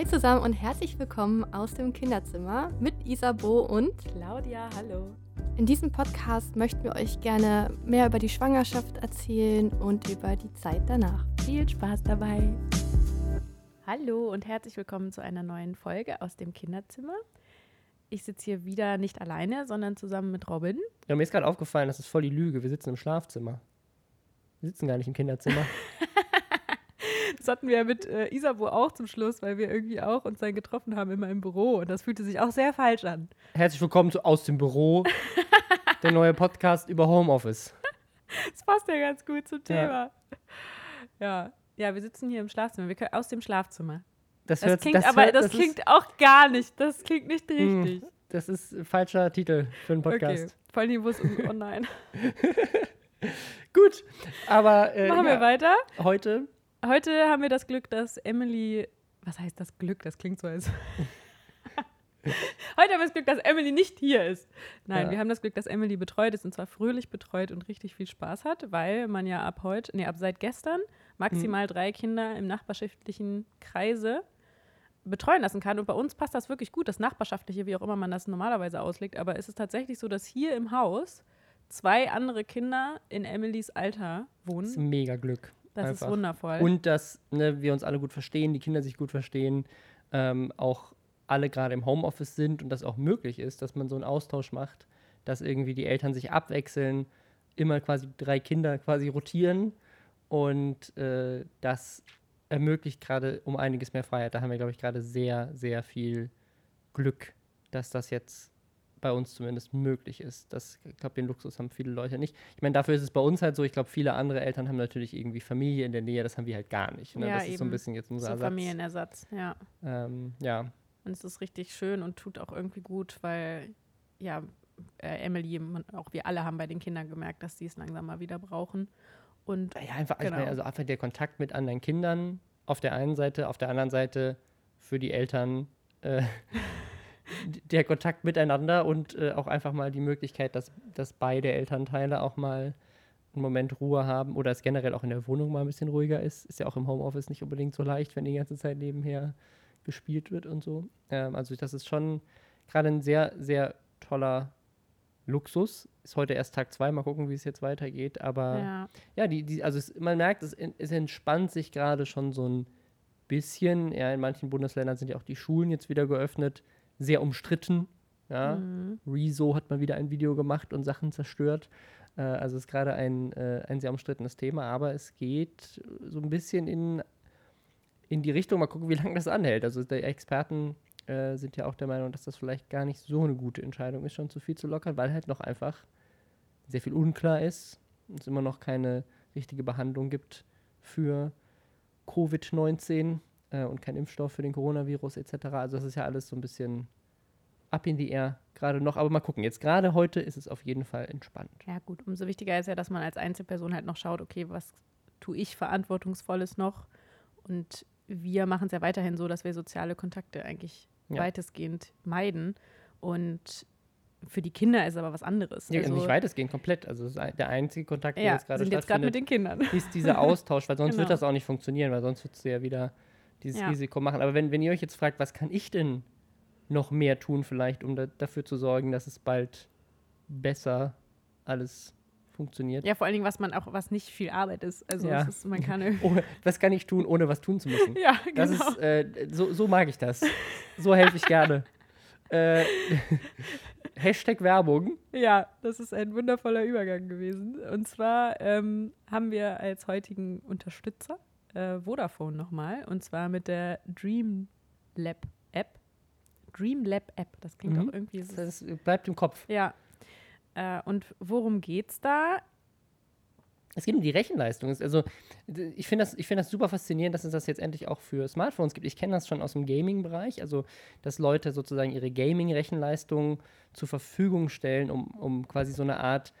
Hi zusammen und herzlich willkommen aus dem Kinderzimmer mit Isabo und Claudia, hallo. In diesem Podcast möchten wir euch gerne mehr über die Schwangerschaft erzählen und über die Zeit danach. Viel Spaß dabei. Hallo und herzlich willkommen zu einer neuen Folge aus dem Kinderzimmer. Ich sitze hier wieder nicht alleine, sondern zusammen mit Robin. Ja, mir ist gerade aufgefallen, das ist voll die Lüge. Wir sitzen im Schlafzimmer. Wir sitzen gar nicht im Kinderzimmer. Das hatten wir ja mit äh, Isabo auch zum Schluss, weil wir irgendwie auch uns dann getroffen haben immer im Büro und das fühlte sich auch sehr falsch an. Herzlich willkommen zu Aus dem Büro, der neue Podcast über Homeoffice. Das passt ja ganz gut zum Thema. Ja, ja, ja wir sitzen hier im Schlafzimmer, wir können aus dem Schlafzimmer. Das, Das hört, klingt das aber, hört, das, ist- klingt auch gar nicht, das klingt nicht Hm, richtig. Das ist ein falscher Titel für einen Okay, Podcast. voll Niveaus um, oh nein. Gut, aber äh, Machen ja, wir weiter. heute Heute haben wir das Glück, dass Emily. Was heißt das Glück? Das klingt so als. Heute haben wir das Glück, dass Emily nicht hier ist. Nein, Ja. wir haben das Glück, dass Emily betreut ist und zwar fröhlich betreut und richtig viel Spaß hat, weil man ja ab heute, nee, ab seit gestern maximal drei Kinder im nachbarschaftlichen Kreise betreuen lassen kann. Und bei uns passt das wirklich gut, das Nachbarschaftliche, wie auch immer man das normalerweise auslegt. Aber es ist tatsächlich so, dass hier im Haus zwei andere Kinder in Emilys Alter ist wohnen. mega Glück. Das einfach. ist wundervoll. Und dass ne, wir uns alle gut verstehen, die Kinder sich gut verstehen, ähm, auch alle gerade im Homeoffice sind und das auch möglich ist, dass man so einen Austausch macht, dass irgendwie die Eltern sich abwechseln, immer quasi drei Kinder quasi rotieren und äh, das ermöglicht gerade um einiges mehr Freiheit. Da haben wir, glaube ich, gerade sehr, sehr viel Glück, dass das jetzt bei uns zumindest möglich ist. Das, ich glaube, den Luxus haben viele Leute nicht. Ich meine, dafür ist es bei uns halt so. Ich glaube, viele andere Eltern haben natürlich irgendwie Familie in der Nähe. Das haben wir halt gar nicht. Ne? Ja, das ist so ein eben. bisschen jetzt unser so Ersatz. Familienersatz, ja. Ähm, ja, Und es ist richtig schön und tut auch irgendwie gut, weil ja, äh, Emily, man, auch wir alle haben bei den Kindern gemerkt, dass sie es langsam mal wieder brauchen. Und ja einfach, Genau. meine, also einfach der Kontakt mit anderen Kindern auf der einen Seite, auf der anderen Seite für die Eltern äh, der Kontakt miteinander und äh, auch einfach mal die Möglichkeit, dass, dass beide Elternteile auch mal einen Moment Ruhe haben oder es generell auch in der Wohnung mal ein bisschen ruhiger ist. Ist ja auch im Homeoffice nicht unbedingt so leicht, wenn die ganze Zeit nebenher gespielt wird und so. Ähm, also das ist schon gerade ein sehr, sehr toller Luxus. Ist heute erst Tag zwei, mal gucken, wie es jetzt weitergeht. Aber ja, ja, die, die, also es, man merkt, es, es entspannt sich gerade schon so ein bisschen. Ja, in manchen Bundesländern sind ja auch die Schulen jetzt wieder geöffnet. Sehr umstritten. Ja. Mhm. Rezo hat mal wieder ein Video gemacht und Sachen zerstört. Äh, also es ist gerade ein, äh, ein sehr umstrittenes Thema, aber es geht so ein bisschen in, in die Richtung, mal gucken, wie lange das anhält. Also die Experten äh, sind ja auch der Meinung, dass das vielleicht gar nicht so eine gute Entscheidung ist, schon zu viel zu lockern, weil halt noch einfach sehr viel unklar ist. Es immer noch keine richtige Behandlung gibt für Covid-19 äh, und kein Impfstoff für den Coronavirus etc. Also das ist ja alles so ein bisschen up in the air gerade noch. Aber mal gucken. Jetzt gerade heute ist es auf jeden Fall entspannt. ja, gut. Umso wichtiger ist ja, dass man als Einzelperson halt noch schaut, okay, was tue ich Verantwortungsvolles noch? Und wir machen es ja weiterhin so, dass wir soziale Kontakte eigentlich Ja. weitestgehend meiden. Und für die Kinder ist aber was anderes. Ja, Also, nicht weitestgehend komplett. Also es der einzige Kontakt, der ja, jetzt gerade sind jetzt gerade mit stattfindet, den Kindern. ist dieser Austausch, weil sonst Genau. wird das auch nicht funktionieren, weil sonst würdest du ja wieder dieses Ja. Risiko machen. Aber wenn, wenn ihr euch jetzt fragt, was kann ich denn noch mehr tun vielleicht, um da, dafür zu sorgen, dass es bald besser alles funktioniert? Ja, vor allen Dingen, was man auch, was nicht viel Arbeit ist. Also Ja. ist, man kann Ohne, was kann ich tun, ohne was tun zu müssen? ja, genau. Das ist, äh, so, so mag ich das. So helfe ich gerne. äh, Hashtag Werbung. Ja, das ist ein wundervoller Übergang gewesen. Und zwar ähm, haben wir als heutigen Unterstützer äh, Vodafone nochmal. Und zwar mit der Dreamlab App. Dreamlab App, das klingt Mhm. auch irgendwie. Das, das bleibt im Kopf. ja. Äh, und worum geht's da? Es geht um die Rechenleistung. Also, ich finde das, ich find das super faszinierend, dass es das jetzt endlich auch für Smartphones gibt. Ich kenne das schon aus dem Gaming-Bereich, also dass Leute sozusagen ihre Gaming-Rechenleistung zur Verfügung stellen, um, um quasi so eine Art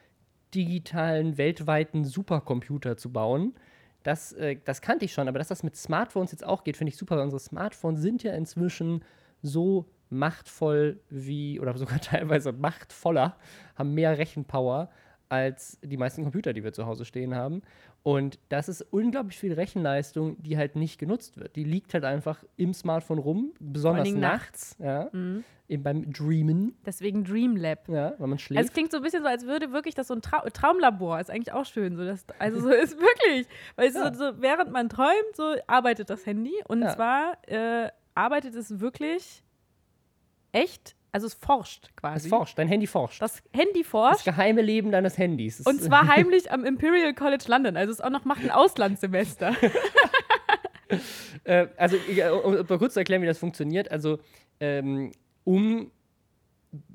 digitalen, weltweiten Supercomputer zu bauen. Das, äh, das kannte ich schon, aber dass das mit Smartphones jetzt auch geht, finde ich super, weil unsere Smartphones sind ja inzwischen so machtvoll wie, oder sogar teilweise machtvoller, haben mehr Rechenpower als die meisten Computer, die wir zu Hause stehen haben. Und das ist unglaublich viel Rechenleistung, die halt nicht genutzt wird. Die liegt halt einfach im Smartphone rum, besonders Dingen nachts, ja, Mhm. eben beim Dreamen, Deswegen Dream Lab. ja, wenn man schläft. Also es klingt so ein bisschen so, als würde wirklich das so ein Trau Traumlabor. Ist eigentlich auch schön. So, dass, also so ist wirklich. Weil es Ja. so, so, während man träumt, so arbeitet das Handy. Und Ja. zwar äh, arbeitet es wirklich echt, also es forscht es quasi. forscht, dein Handy forscht. Das Handy Das forscht. geheime Leben deines Handys. Es- Und zwar heimlich am Imperial College London. Also es auch noch macht ein Auslandssemester. Äh, also, äh, um, um mal kurz zu erklären, wie das funktioniert. Also, ähm, um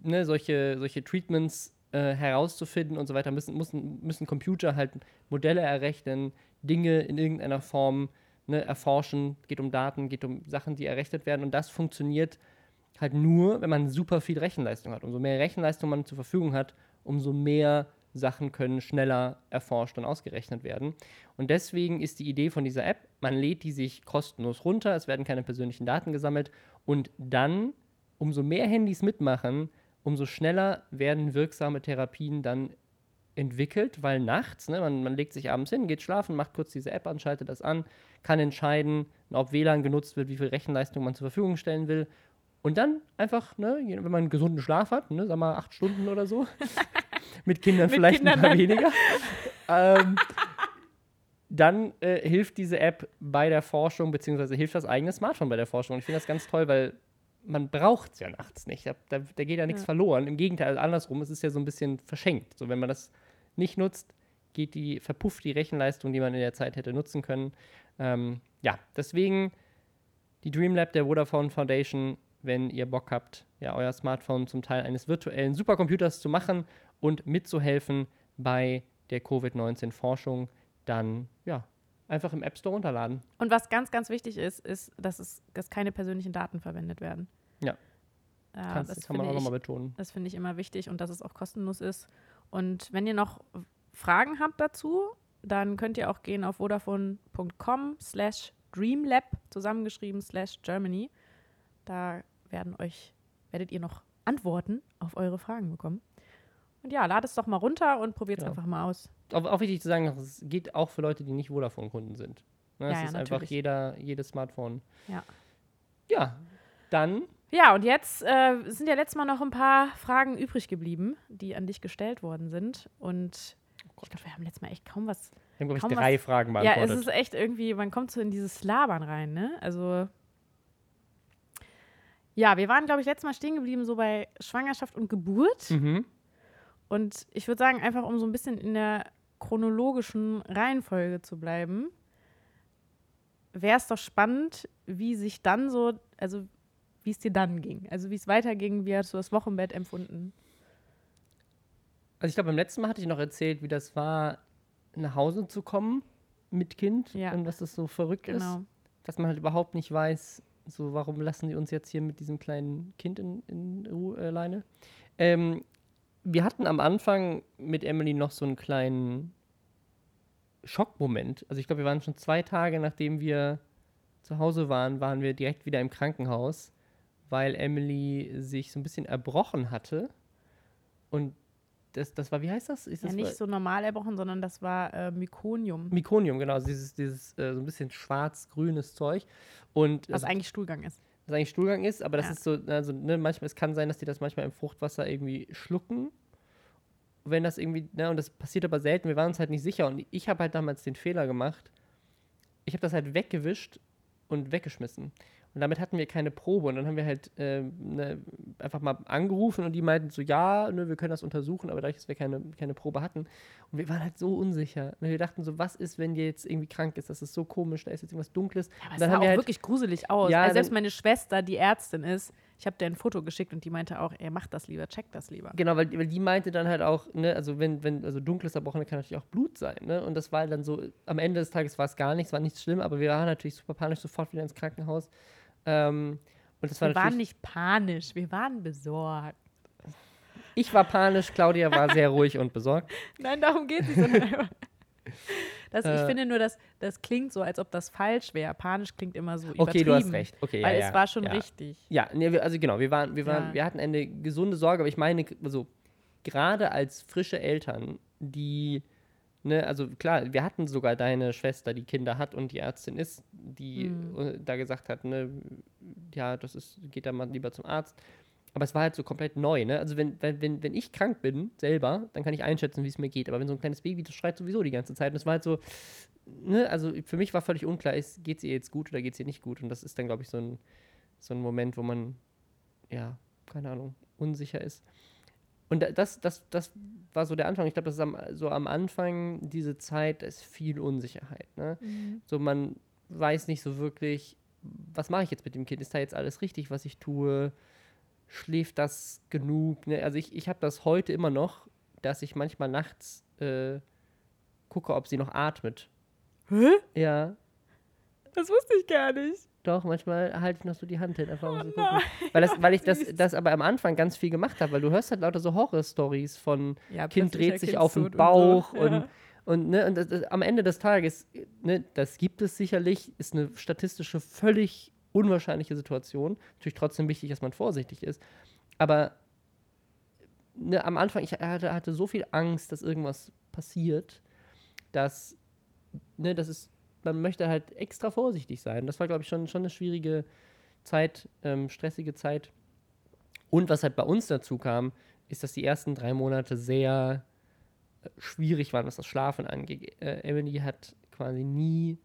ne, solche, solche Treatments äh, herauszufinden und so weiter, müssen, müssen, müssen Computer halt Modelle errechnen, Dinge in irgendeiner Form ne, erforschen. Geht um Daten, geht um Sachen, die errechnet werden. Und das funktioniert halt nur, wenn man super viel Rechenleistung hat. Umso mehr Rechenleistung man zur Verfügung hat, umso mehr Sachen können schneller erforscht und ausgerechnet werden. Und deswegen ist die Idee von dieser App, man lädt die sich kostenlos runter, es werden keine persönlichen Daten gesammelt und dann, umso mehr Handys mitmachen, umso schneller werden wirksame Therapien dann entwickelt, weil nachts, ne, man, man legt sich abends hin, geht schlafen, macht kurz diese App an, schaltet das an, kann entscheiden, ob WLAN genutzt wird, wie viel Rechenleistung man zur Verfügung stellen will. Und dann einfach, ne, wenn man einen gesunden Schlaf hat, ne, sag mal acht Stunden oder so, mit Kindern Mit vielleicht Kindern ein paar weniger, ähm, dann äh, hilft diese App bei der Forschung, beziehungsweise hilft das eigene Smartphone bei der Forschung. Und ich finde das ganz toll, weil man braucht es ja nachts nicht. Da, da, da geht ja nichts Ja. verloren. Im Gegenteil, also andersrum, es ist ja so ein bisschen verschenkt. So, wenn man das nicht nutzt, geht die, verpufft die Rechenleistung, die man in der Zeit hätte nutzen können. Ähm, ja, deswegen die Dreamlab der Vodafone Foundation, wenn ihr Bock habt, ja, euer Smartphone zum Teil eines virtuellen Supercomputers zu machen und mitzuhelfen bei der Covid-19-Forschung, dann ja, einfach im App Store runterladen. Und was ganz, ganz wichtig ist, ist, dass, es, dass keine persönlichen Daten verwendet werden. Ja. Äh, Kannst, das kann man auch nochmal betonen. das finde ich immer wichtig und dass es auch kostenlos ist. Und wenn ihr noch Fragen habt dazu, dann könnt ihr auch gehen auf vodafone.com slash dreamlab, zusammengeschrieben slash Germany. Da werden euch, werdet ihr noch Antworten auf eure Fragen bekommen. Und ja, ladet es doch mal runter und probiert es Ja. einfach mal aus. Auch, auch wichtig zu sagen, es geht auch für Leute, die nicht Vodafone-Kunden sind. Ne, Ja, es ja, ist einfach natürlich. jeder, jedes Smartphone. Ja. Ja, dann Ja, und jetzt äh, sind ja letztes Mal noch ein paar Fragen übrig geblieben, die an dich gestellt worden sind. Und ich glaube, wir haben letztes Mal echt kaum was. wir haben, glaube ich, drei was- Fragen Ja, beantwortet. es ist echt irgendwie, man kommt so in dieses Labern rein, ne? Also. Ja, wir waren, glaube ich, letztes Mal stehen geblieben, so bei Schwangerschaft und Geburt. mhm. Und ich würde sagen, einfach um so ein bisschen in der chronologischen Reihenfolge zu bleiben, wäre es doch spannend, wie sich dann so, also wie es dir dann ging. Also wie es weiterging, wie hast du das Wochenbett empfunden? Also ich glaube, beim letzten Mal hatte ich noch erzählt, wie das war, nach Hause zu kommen mit Kind Ja. und dass das so verrückt ist. Genau. Dass man halt überhaupt nicht weiß, so warum lassen die uns jetzt hier mit diesem kleinen Kind in, in Ruhe alleine. Ähm, wir hatten am Anfang mit Emily noch so einen kleinen Schockmoment. Also ich glaube, wir waren schon zwei Tage, nachdem wir zu Hause waren, waren wir direkt wieder im Krankenhaus, weil Emily sich so ein bisschen erbrochen hatte. Und das, das war, wie heißt das? Ist Ja, das nicht so normal erbrochen, sondern das war äh, Mykonium, Mykonium, genau, also dieses, dieses äh, so ein bisschen schwarz-grünes Zeug. Und was das, eigentlich Stuhlgang ist. was eigentlich Stuhlgang ist, aber das Ja. ist so, also ne, manchmal, es kann sein, dass die das manchmal im Fruchtwasser irgendwie schlucken. Wenn das irgendwie, ne, und das passiert aber selten, wir waren uns halt nicht sicher. Und ich habe halt damals den Fehler gemacht. Ich habe das halt weggewischt und weggeschmissen. Und damit hatten wir keine Probe. Und dann haben wir halt ähm, ne, einfach mal angerufen und die meinten so, ja, ne, wir können das untersuchen, aber dadurch, dass wir keine, keine Probe hatten. Und wir waren halt so unsicher. Und wir dachten so, was ist, wenn die jetzt irgendwie krank ist? Das ist so komisch, da ist jetzt irgendwas Dunkles. Ja, aber es sah auch halt- wirklich gruselig aus. Ja, also selbst meine Schwester, die Ärztin ist, ich habe dir ein Foto geschickt und die meinte auch, er macht das lieber, checkt das lieber. Genau, weil, weil die meinte dann halt auch, ne, also wenn, wenn, also dunkles Erbrochene kann natürlich auch Blut sein, ne? Und das war dann so, am Ende des Tages war es gar nichts, war nichts schlimm, aber wir waren natürlich super panisch, sofort wieder ins Krankenhaus. Ähm, und das war Wir waren nicht panisch, wir waren besorgt. ich war panisch, Claudia war sehr ruhig und besorgt. Nein, darum geht es nicht. ich Äh. finde nur, dass das klingt so, als ob das falsch wäre. Panisch klingt immer so Okay, übertrieben. du hast recht. Okay, ja, Weil ja, es war schon ja. richtig. Ja, nee, also genau, wir waren, wir waren, Ja. wir hatten eine gesunde Sorge, aber ich meine, also gerade als frische Eltern, die, ne, also klar, wir hatten sogar deine Schwester, die Kinder hat und die Ärztin ist, die Mhm. äh, da gesagt hat, ne, ja, das ist, geht da mal lieber zum Arzt. Aber es war halt so komplett neu, ne? Also wenn, wenn, wenn, wenn ich krank bin, selber, dann kann ich einschätzen, wie es mir geht. Aber wenn so ein kleines Baby, das schreit sowieso die ganze Zeit. Und es war halt so, ne, also für mich war völlig unklar, geht es ihr jetzt gut oder geht es ihr nicht gut? Und das ist dann, glaube ich, so ein, so ein Moment, wo man, ja, keine Ahnung, unsicher ist. Und da- das, das, das war so der Anfang. Ich glaube, das ist am, so am Anfang diese Zeit, ist viel Unsicherheit. Ne? So, man weiß nicht so wirklich, was mache ich jetzt mit dem Kind? Ist da jetzt alles richtig, was ich tue? Schläft das genug? Ne? Also ich, ich habe das heute immer noch, dass ich manchmal nachts äh, gucke, ob sie noch atmet. Hä? Ja, Das wusste ich gar nicht. Doch, manchmal halte ich noch so die Hand hin, einfach um Oh zu gucken. Weil, das, weil ich das, das aber am Anfang ganz viel gemacht habe, weil du hörst halt lauter so Horror-Stories von Ja, Kind dreht sich auf den Bauch so. und, Ja. und, ne, und das, das, am Ende des Tages, ne, das gibt es sicherlich, ist eine statistische völlig unwahrscheinliche Situation. Natürlich trotzdem wichtig, dass man vorsichtig ist. Aber ne, am Anfang, ich hatte, hatte so viel Angst, dass irgendwas passiert, dass, ne, das ist, man möchte halt extra vorsichtig sein. Das war, glaube ich, schon, schon eine schwierige Zeit, ähm, stressige Zeit. Und was halt bei uns dazu kam, ist, dass die ersten drei Monate sehr äh, schwierig waren, was das Schlafen angeht. Äh, Emily hat quasi nie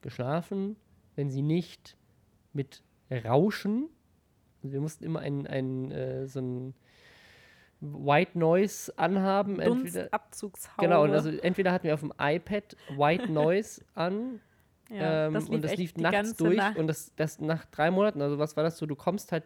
geschlafen, wenn sie nicht mit Rauschen. Also wir mussten immer ein, ein äh, so ein White Noise anhaben. Entweder, genau, und also entweder hatten wir auf dem iPad White Noise an ja, ähm, das und das lief nachts durch Nacht. und das, das nach drei Monaten, also was war das so, du kommst halt,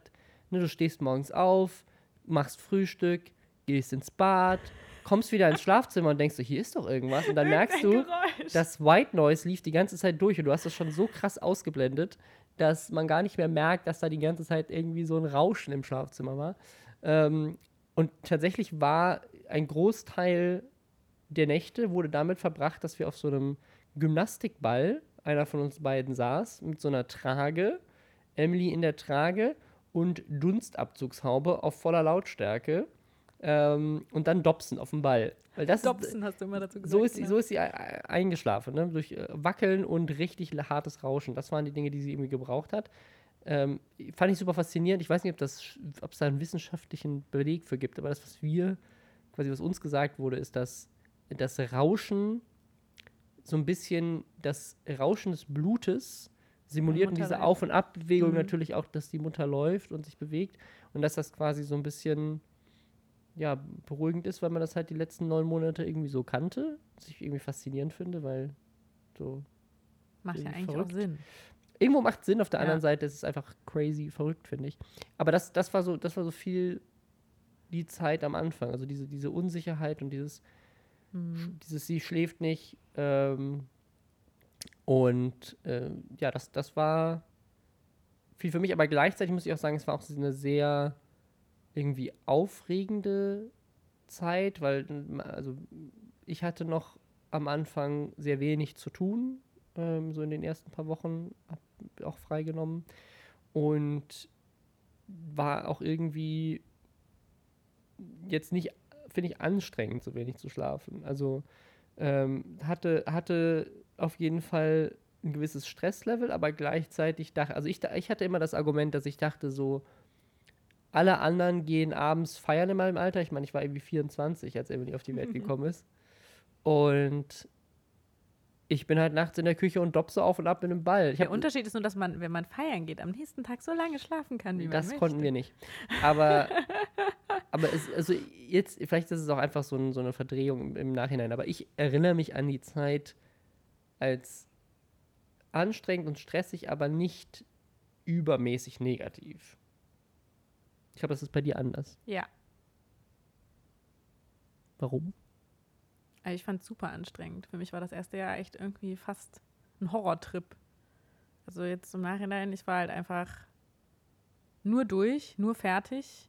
ne, du stehst morgens auf, machst Frühstück, gehst ins Bad, kommst wieder ins Schlafzimmer und denkst so, hier ist doch irgendwas und dann merkst du, Geräusch. das White Noise lief die ganze Zeit durch und du hast das schon so krass ausgeblendet, dass man gar nicht mehr merkt, dass da die ganze Zeit irgendwie so ein Rauschen im Schlafzimmer war. Ähm, und tatsächlich war ein Großteil der Nächte wurde damit verbracht, dass wir auf so einem Gymnastikball, einer von uns beiden saß, mit so einer Trage, Emily in der Trage und Dunstabzugshaube auf voller Lautstärke ähm, und dann Dobson auf dem Ball. Weil das ist, Dobson hast du immer dazu gesagt. so ist, sie, genau. so ist sie ei- eingeschlafen, ne? durch äh, Wackeln und richtig hartes Rauschen. Das waren die Dinge, die sie irgendwie gebraucht hat. Ähm, fand ich super faszinierend. Ich weiß nicht, ob das, sch- ob es da einen wissenschaftlichen Beleg für gibt, aber das, was wir, quasi was uns gesagt wurde, ist, dass das Rauschen so ein bisschen das Rauschen des Blutes simuliert und diese. Auf- und Abbewegung Mhm. natürlich auch, dass die Mutter läuft und sich bewegt und dass das quasi so ein bisschen ja, beruhigend ist, weil man das halt die letzten neun Monate irgendwie so kannte. Was ich irgendwie faszinierend finde, weil so. Macht ja eigentlich verrückt. auch Sinn. Irgendwo macht Sinn, auf der Ja. anderen Seite ist es einfach crazy verrückt, finde ich. Aber das, das war so, das war so viel die Zeit am Anfang. Also diese, diese Unsicherheit und dieses, Mhm. dieses sie schläft nicht. Ähm, und äh, ja, das, das war viel für mich, aber gleichzeitig muss ich auch sagen, es war auch eine sehr irgendwie aufregende Zeit, weil also ich hatte noch am Anfang sehr wenig zu tun, ähm, so in den ersten paar Wochen, auch freigenommen und war auch irgendwie jetzt nicht, finde ich, anstrengend, so wenig zu schlafen. Also ähm, hatte, hatte auf jeden Fall ein gewisses Stresslevel, aber gleichzeitig dachte, also ich, ich hatte immer das Argument, dass ich dachte so, alle anderen gehen abends feiern in meinem Alter. Ich meine, ich war irgendwie 24, als Emily auf die Welt gekommen ist. Und ich bin halt nachts in der Küche und dopp so auf und ab mit einem Ball. Der Unterschied ist nur, dass man, wenn man feiern geht, am nächsten Tag so lange schlafen kann, wie man das möchte. konnten wir nicht. Aber, aber es, also jetzt, vielleicht ist es auch einfach so, ein, so eine Verdrehung im, im Nachhinein. Aber ich erinnere mich an die Zeit als anstrengend und stressig, aber nicht übermäßig negativ. Ich glaube, das ist bei dir anders. Ja, Warum? Also ich fand es super anstrengend. Für mich war das erste Jahr echt irgendwie fast ein Horrortrip. Also jetzt im Nachhinein, ich war halt einfach nur durch, nur fertig.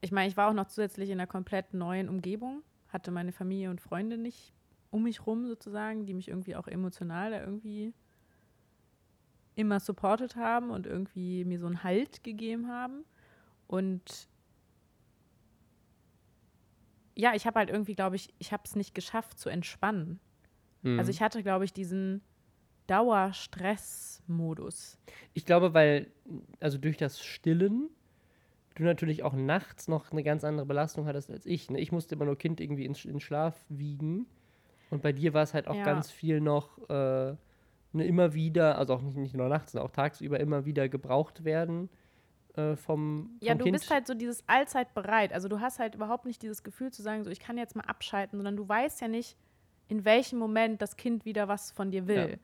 Ich meine, ich war auch noch zusätzlich in einer komplett neuen Umgebung, hatte meine Familie und Freunde nicht um mich rum sozusagen, die mich irgendwie auch emotional da irgendwie immer supportet haben und irgendwie mir so einen Halt gegeben haben. Und ja, ich habe halt irgendwie, glaube ich, ich habe es nicht geschafft zu entspannen. Mhm. Also ich hatte, glaube ich, diesen Dauerstressmodus. Ich glaube, weil, also durch das Stillen, du natürlich auch nachts noch eine ganz andere Belastung hattest als ich. Ne? Ich musste immer nur Kind irgendwie in, in Schlaf wiegen. Und bei dir war es halt auch Ja. ganz viel noch äh, ne, immer wieder, also auch nicht, nicht nur nachts, sondern auch tagsüber immer wieder gebraucht werden äh, vom, vom Ja, du Kind. bist halt so dieses allzeit bereit. Also du hast halt überhaupt nicht dieses Gefühl zu sagen, so ich kann jetzt mal abschalten, sondern du weißt ja nicht, in welchem Moment das Kind wieder was von dir will. Ja.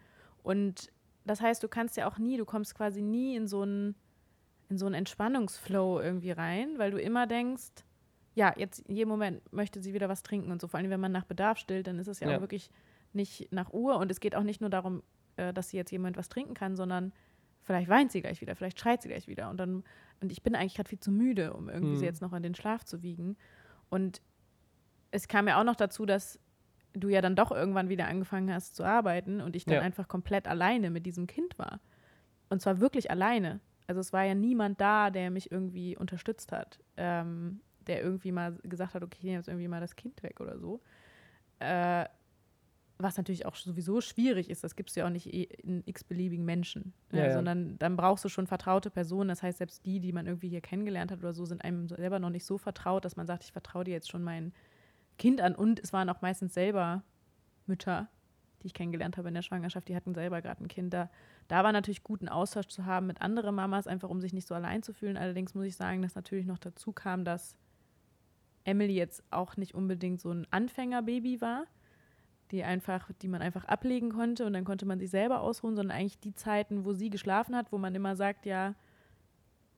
Und das heißt, du kannst ja auch nie, du kommst quasi nie in so einen in so einen Entspannungsflow irgendwie rein, weil du immer denkst, ja, jetzt in jedem Moment möchte sie wieder was trinken und so. Vor allem, wenn man nach Bedarf stillt, dann ist es ja, Ja. auch wirklich nicht nach Uhr und es geht auch nicht nur darum, äh, dass sie jetzt jemand was trinken kann, sondern vielleicht weint sie gleich wieder, vielleicht schreit sie gleich wieder und dann und ich bin eigentlich gerade viel zu müde, um irgendwie sie Mhm. jetzt noch in den Schlaf zu wiegen. Und es kam ja auch noch dazu, dass du ja dann doch irgendwann wieder angefangen hast zu arbeiten und ich dann Ja. einfach komplett alleine mit diesem Kind war. Und zwar wirklich alleine. Also es war ja niemand da, der mich irgendwie unterstützt hat, ähm, der irgendwie mal gesagt hat, okay, ich nehme jetzt irgendwie mal das Kind weg oder so. Äh, was natürlich auch sowieso schwierig ist, das gibst du ja auch nicht eh in x-beliebigen Menschen, ne? Ja, ja. sondern dann brauchst du schon vertraute Personen. Das heißt, selbst die, die man irgendwie hier kennengelernt hat oder so, sind einem selber noch nicht so vertraut, dass man sagt, ich vertraue dir jetzt schon mein Kind an. Und es waren auch meistens selber Mütter, die ich kennengelernt habe in der Schwangerschaft, die hatten selber gerade ein Kind. Da, da war natürlich gut, einen Austausch zu haben mit anderen Mamas, einfach um sich nicht so allein zu fühlen. Allerdings muss ich sagen, dass natürlich noch dazu kam, dass Emily jetzt auch nicht unbedingt so ein Anfängerbaby war, die einfach, die man einfach ablegen konnte und dann konnte man sich selber ausruhen, sondern eigentlich die Zeiten, wo sie geschlafen hat, wo man immer sagt, ja,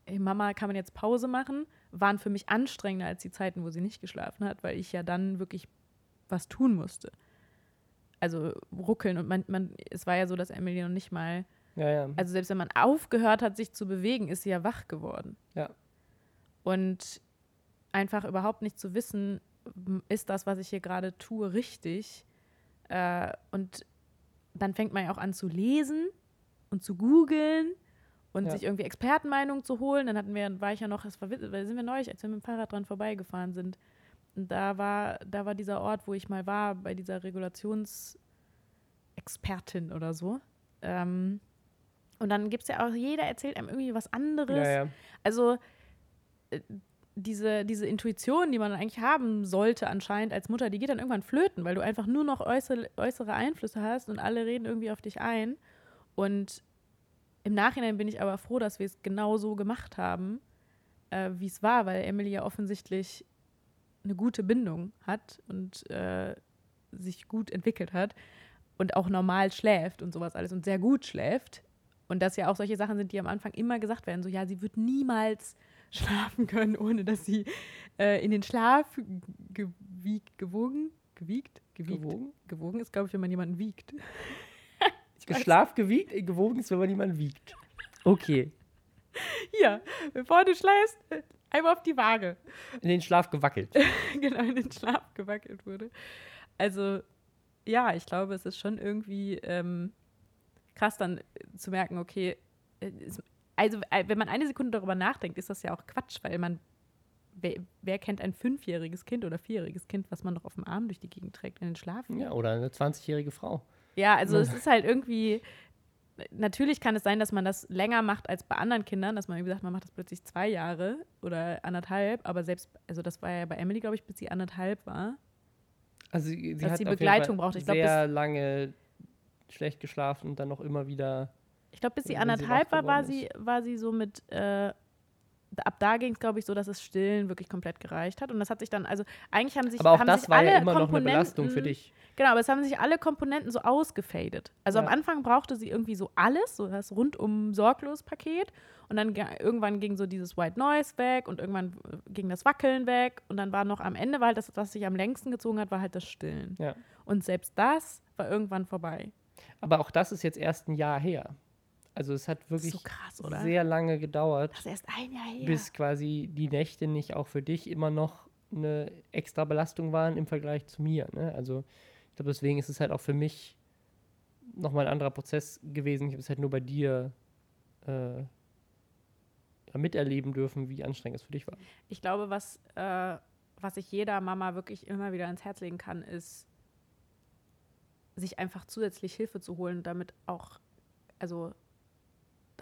ey, Mama, kann man jetzt Pause machen, waren für mich anstrengender als die Zeiten, wo sie nicht geschlafen hat, weil ich ja dann wirklich was tun musste. Also ruckeln und man, man, es war ja so, dass Emily noch nicht mal ja, ja. also selbst wenn man aufgehört hat, sich zu bewegen, ist sie ja wach geworden. Ja. Und einfach überhaupt nicht zu wissen, ist das, was ich hier gerade tue, richtig? Äh, und dann fängt man ja auch an zu lesen und zu googeln und Ja. sich irgendwie Expertenmeinungen zu holen. Dann hatten wir, war ich ja noch, das war, sind wir neulich, als wir mit dem Fahrrad dran vorbeigefahren sind. Und da war, da war dieser Ort, wo ich mal war, bei dieser Regulationsexpertin oder so. Ähm, und dann gibt es ja auch, jeder erzählt einem irgendwie was anderes. ja, ja. Also äh, diese, diese Intuition, die man eigentlich haben sollte anscheinend als Mutter, die geht dann irgendwann flöten, weil du einfach nur noch äußere, äußere Einflüsse hast und alle reden irgendwie auf dich ein. Und im Nachhinein bin ich aber froh, dass wir es genau so gemacht haben, äh, wie es war, weil Emily ja offensichtlich eine gute Bindung hat und äh, sich gut entwickelt hat und auch normal schläft und sowas alles und sehr gut schläft. Und das ja auch solche Sachen sind, die am Anfang immer gesagt werden, so ja, sie wird niemals schlafen können, ohne dass sie äh, in den Schlaf gewiegt, gewogen, gewiegt, gewiegt, Gewogen? gewogen ist, glaube ich, wenn man jemanden wiegt. Schlaf gewiegt, äh, gewogen ist, wenn man jemanden wiegt. Okay. Hier, bevor du schläfst, äh, einmal auf die Waage. In den Schlaf gewackelt. genau in den Schlaf gewackelt wurde. Also, ja, ich glaube, es ist schon irgendwie ähm, krass dann äh, zu merken, okay, also äh, wenn man eine Sekunde darüber nachdenkt, ist das ja auch Quatsch, weil man, wer, wer kennt ein fünfjähriges Kind oder vierjähriges Kind, was man noch auf dem Arm durch die Gegend trägt in den Schlaf? Ja, oder eine 20-jährige Frau. Ja, also es ist halt irgendwie, natürlich kann es sein, dass man das länger macht als bei anderen Kindern, dass man wie gesagt, man macht das plötzlich zwei Jahre oder anderthalb, aber selbst, also das war ja bei Emily, glaube ich, bis sie anderthalb war. Also sie, sie Dass hat jeden Begleitung braucht. Ich glaub, sehr lange schlecht geschlafen und dann noch immer wieder. Ich glaube, bis sie anderthalb war, war sie, war sie so mit, äh, ab da ging es, glaube ich, so, dass das Stillen wirklich komplett gereicht hat. Und das hat sich dann, also eigentlich haben sich, Aber auch haben das war alle ja immer noch eine Komponenten, Belastung für dich. Genau, aber es haben sich alle Komponenten so ausgefadet. Also am Ja. Anfang brauchte sie irgendwie so alles, so das rundum sorglos Paket. Und dann irgendwann ging so dieses White Noise weg und irgendwann äh, ging das Wackeln weg. Und dann war noch am Ende, weil das, was sich am längsten gezogen hat, war halt das Stillen. Ja. Und selbst das war irgendwann vorbei. Aber auch das ist jetzt erst ein Jahr her. Also es hat wirklich so krass, sehr lange gedauert, das ist erst ein Jahr her. bis quasi die Nächte nicht auch für dich immer noch eine extra Belastung waren im Vergleich zu mir. Ne? Also ich glaube, deswegen ist es halt auch für mich nochmal ein anderer Prozess gewesen. Ich habe es halt nur bei dir äh, miterleben dürfen, wie anstrengend es für dich war. Ich glaube, was, äh, was ich jeder Mama wirklich immer wieder ans Herz legen kann, ist, sich einfach zusätzlich Hilfe zu holen, damit auch, also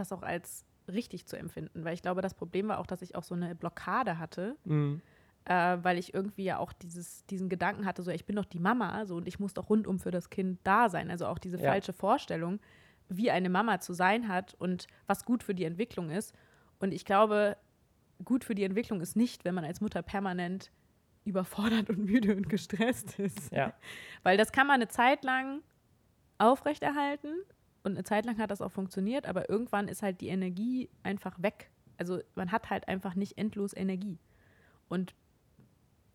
das auch als richtig zu empfinden. Weil ich glaube, das Problem war auch, dass ich auch so eine Blockade hatte, Mhm. äh, weil ich irgendwie ja auch dieses, diesen Gedanken hatte, so ich bin doch die Mama so und ich muss doch rundum für das Kind da sein. Also auch diese Ja. falsche Vorstellung, wie eine Mama zu sein hat und was gut für die Entwicklung ist. Und ich glaube, gut für die Entwicklung ist nicht, wenn man als Mutter permanent überfordert und müde und gestresst ist. Ja. Weil das kann man eine Zeit lang aufrechterhalten und eine Zeit lang hat das auch funktioniert, aber irgendwann ist halt die Energie einfach weg. Also man hat halt einfach nicht endlos Energie. Und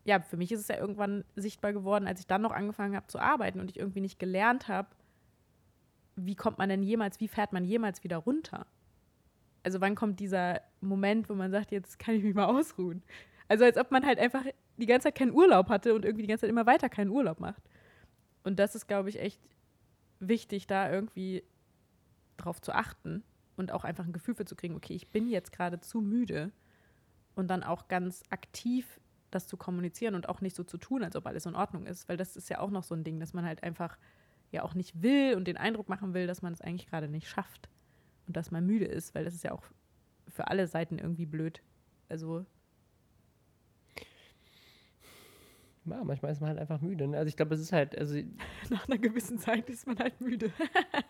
ja, für mich ist es ja irgendwann sichtbar geworden, als ich dann noch angefangen habe zu arbeiten und ich irgendwie nicht gelernt habe, wie kommt man denn jemals, wie fährt man jemals wieder runter? Also wann kommt dieser Moment, wo man sagt, jetzt kann ich mich mal ausruhen? Also als ob man halt einfach die ganze Zeit keinen Urlaub hatte und irgendwie die ganze Zeit immer weiter keinen Urlaub macht. Und das ist, glaube ich, echt wichtig, da irgendwie drauf zu achten und auch einfach ein Gefühl für zu kriegen, okay, ich bin jetzt gerade zu müde und dann auch ganz aktiv das zu kommunizieren und auch nicht so zu tun, als ob alles in Ordnung ist, weil das ist ja auch noch so ein Ding, dass man halt einfach ja auch nicht will und den Eindruck machen will, dass man es eigentlich gerade nicht schafft und dass man müde ist, weil das ist ja auch für alle Seiten irgendwie blöd. Also ja, manchmal ist man halt einfach müde. Ne? Also ich glaube, es ist halt, also, ich, nach einer gewissen Zeit ist man halt müde.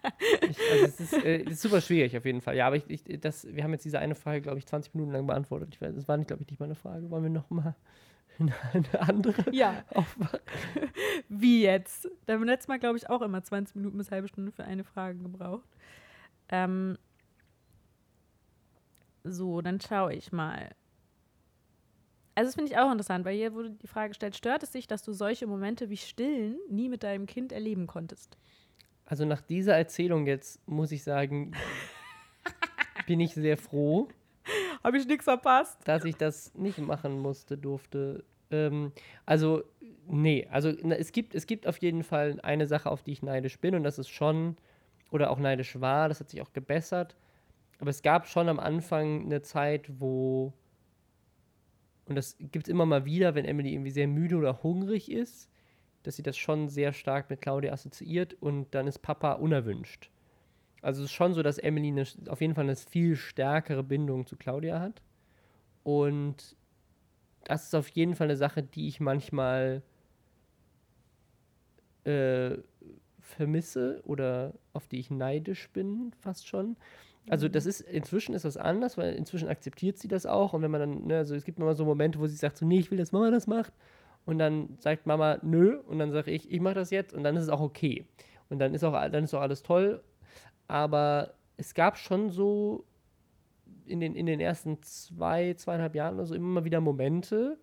also es, ist, äh, es ist super schwierig auf jeden Fall. Ja, aber ich, ich, das, wir haben jetzt diese eine Frage, glaube ich, 20 Minuten lang beantwortet. Ich weiß, das war nicht, glaube ich, nicht mal eine Frage. Wollen wir noch mal eine andere ja, aufmachen? wie jetzt? Da haben wir letztes Mal, glaube ich, auch immer 20 Minuten bis halbe Stunde für eine Frage gebraucht. Ähm, so, dann schaue ich mal. Also das finde ich auch interessant, weil hier wurde die Frage gestellt, stört es dich, dass du solche Momente wie Stillen nie mit deinem Kind erleben konntest? Also nach dieser Erzählung jetzt muss ich sagen, bin ich sehr froh, Habe ich nichts verpasst? dass ich das nicht machen musste, durfte. Ähm, also, nee, also na, es gibt, es gibt auf jeden Fall eine Sache, auf die ich neidisch bin und das ist schon, oder auch neidisch war, das hat sich auch gebessert. Aber es gab schon am Anfang eine Zeit, wo, und das gibt es immer mal wieder, wenn Emily irgendwie sehr müde oder hungrig ist, dass sie das schon sehr stark mit Claudia assoziiert und dann ist Papa unerwünscht. Also es ist schon so, dass Emily eine, auf jeden Fall eine viel stärkere Bindung zu Claudia hat. Und das ist auf jeden Fall eine Sache, die ich manchmal äh, vermisse oder auf die ich neidisch bin, fast schon. Also das ist, inzwischen ist das anders, weil inzwischen akzeptiert sie das auch. Und wenn man dann, ne, also es gibt immer so Momente, wo sie sagt so, nee, ich will, dass Mama das macht. Und dann sagt Mama, nö. Und dann sage ich, ich mache das jetzt. Und dann ist es auch okay. Und dann ist auch, dann ist auch alles toll. Aber es gab schon so in den, in den ersten zwei, zweieinhalb Jahren oder so immer mal wieder Momente,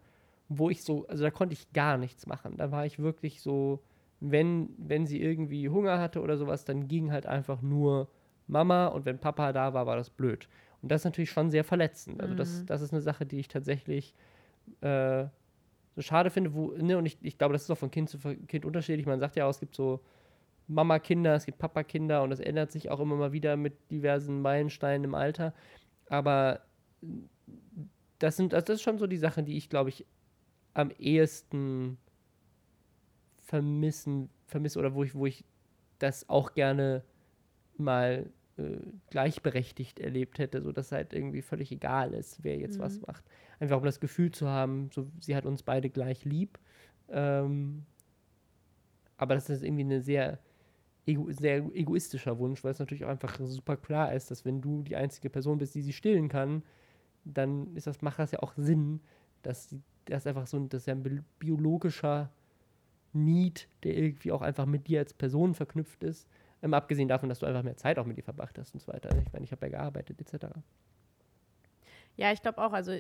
wo ich so, also da konnte ich gar nichts machen. Da war ich wirklich so, wenn, wenn sie irgendwie Hunger hatte oder sowas, dann ging halt einfach nur Mama und wenn Papa da war, war das blöd. Und das ist natürlich schon sehr verletzend. Also das, Mhm. das ist eine Sache, die ich tatsächlich äh, so schade finde, wo, ne, und ich, ich glaube, das ist auch von Kind zu Kind unterschiedlich. Man sagt ja auch, es gibt so Mama-Kinder, es gibt Papa-Kinder und das ändert sich auch immer mal wieder mit diversen Meilensteinen im Alter. Aber das sind, also das ist schon so die Sachen, die ich, glaube ich, am ehesten vermissen, vermisse oder wo ich, wo ich das auch gerne mal äh, gleichberechtigt erlebt hätte, so dass halt irgendwie völlig egal ist, wer jetzt was macht. Einfach um das Gefühl zu haben, so sie hat uns beide gleich lieb. Ähm, aber das ist irgendwie eine sehr, ego sehr egoistischer Wunsch, weil es natürlich auch einfach super klar ist, dass wenn du die einzige Person bist, die sie stillen kann, dann ist das, macht das ja auch Sinn, dass sie- das einfach so ein, das ist ja ein bi- biologischer Need, der irgendwie auch einfach mit dir als Person verknüpft ist. Ähm, abgesehen davon, dass du einfach mehr Zeit auch mit ihr verbracht hast und so weiter. Ich meine, ich habe ja gearbeitet, etc. Ja, ich glaube auch, also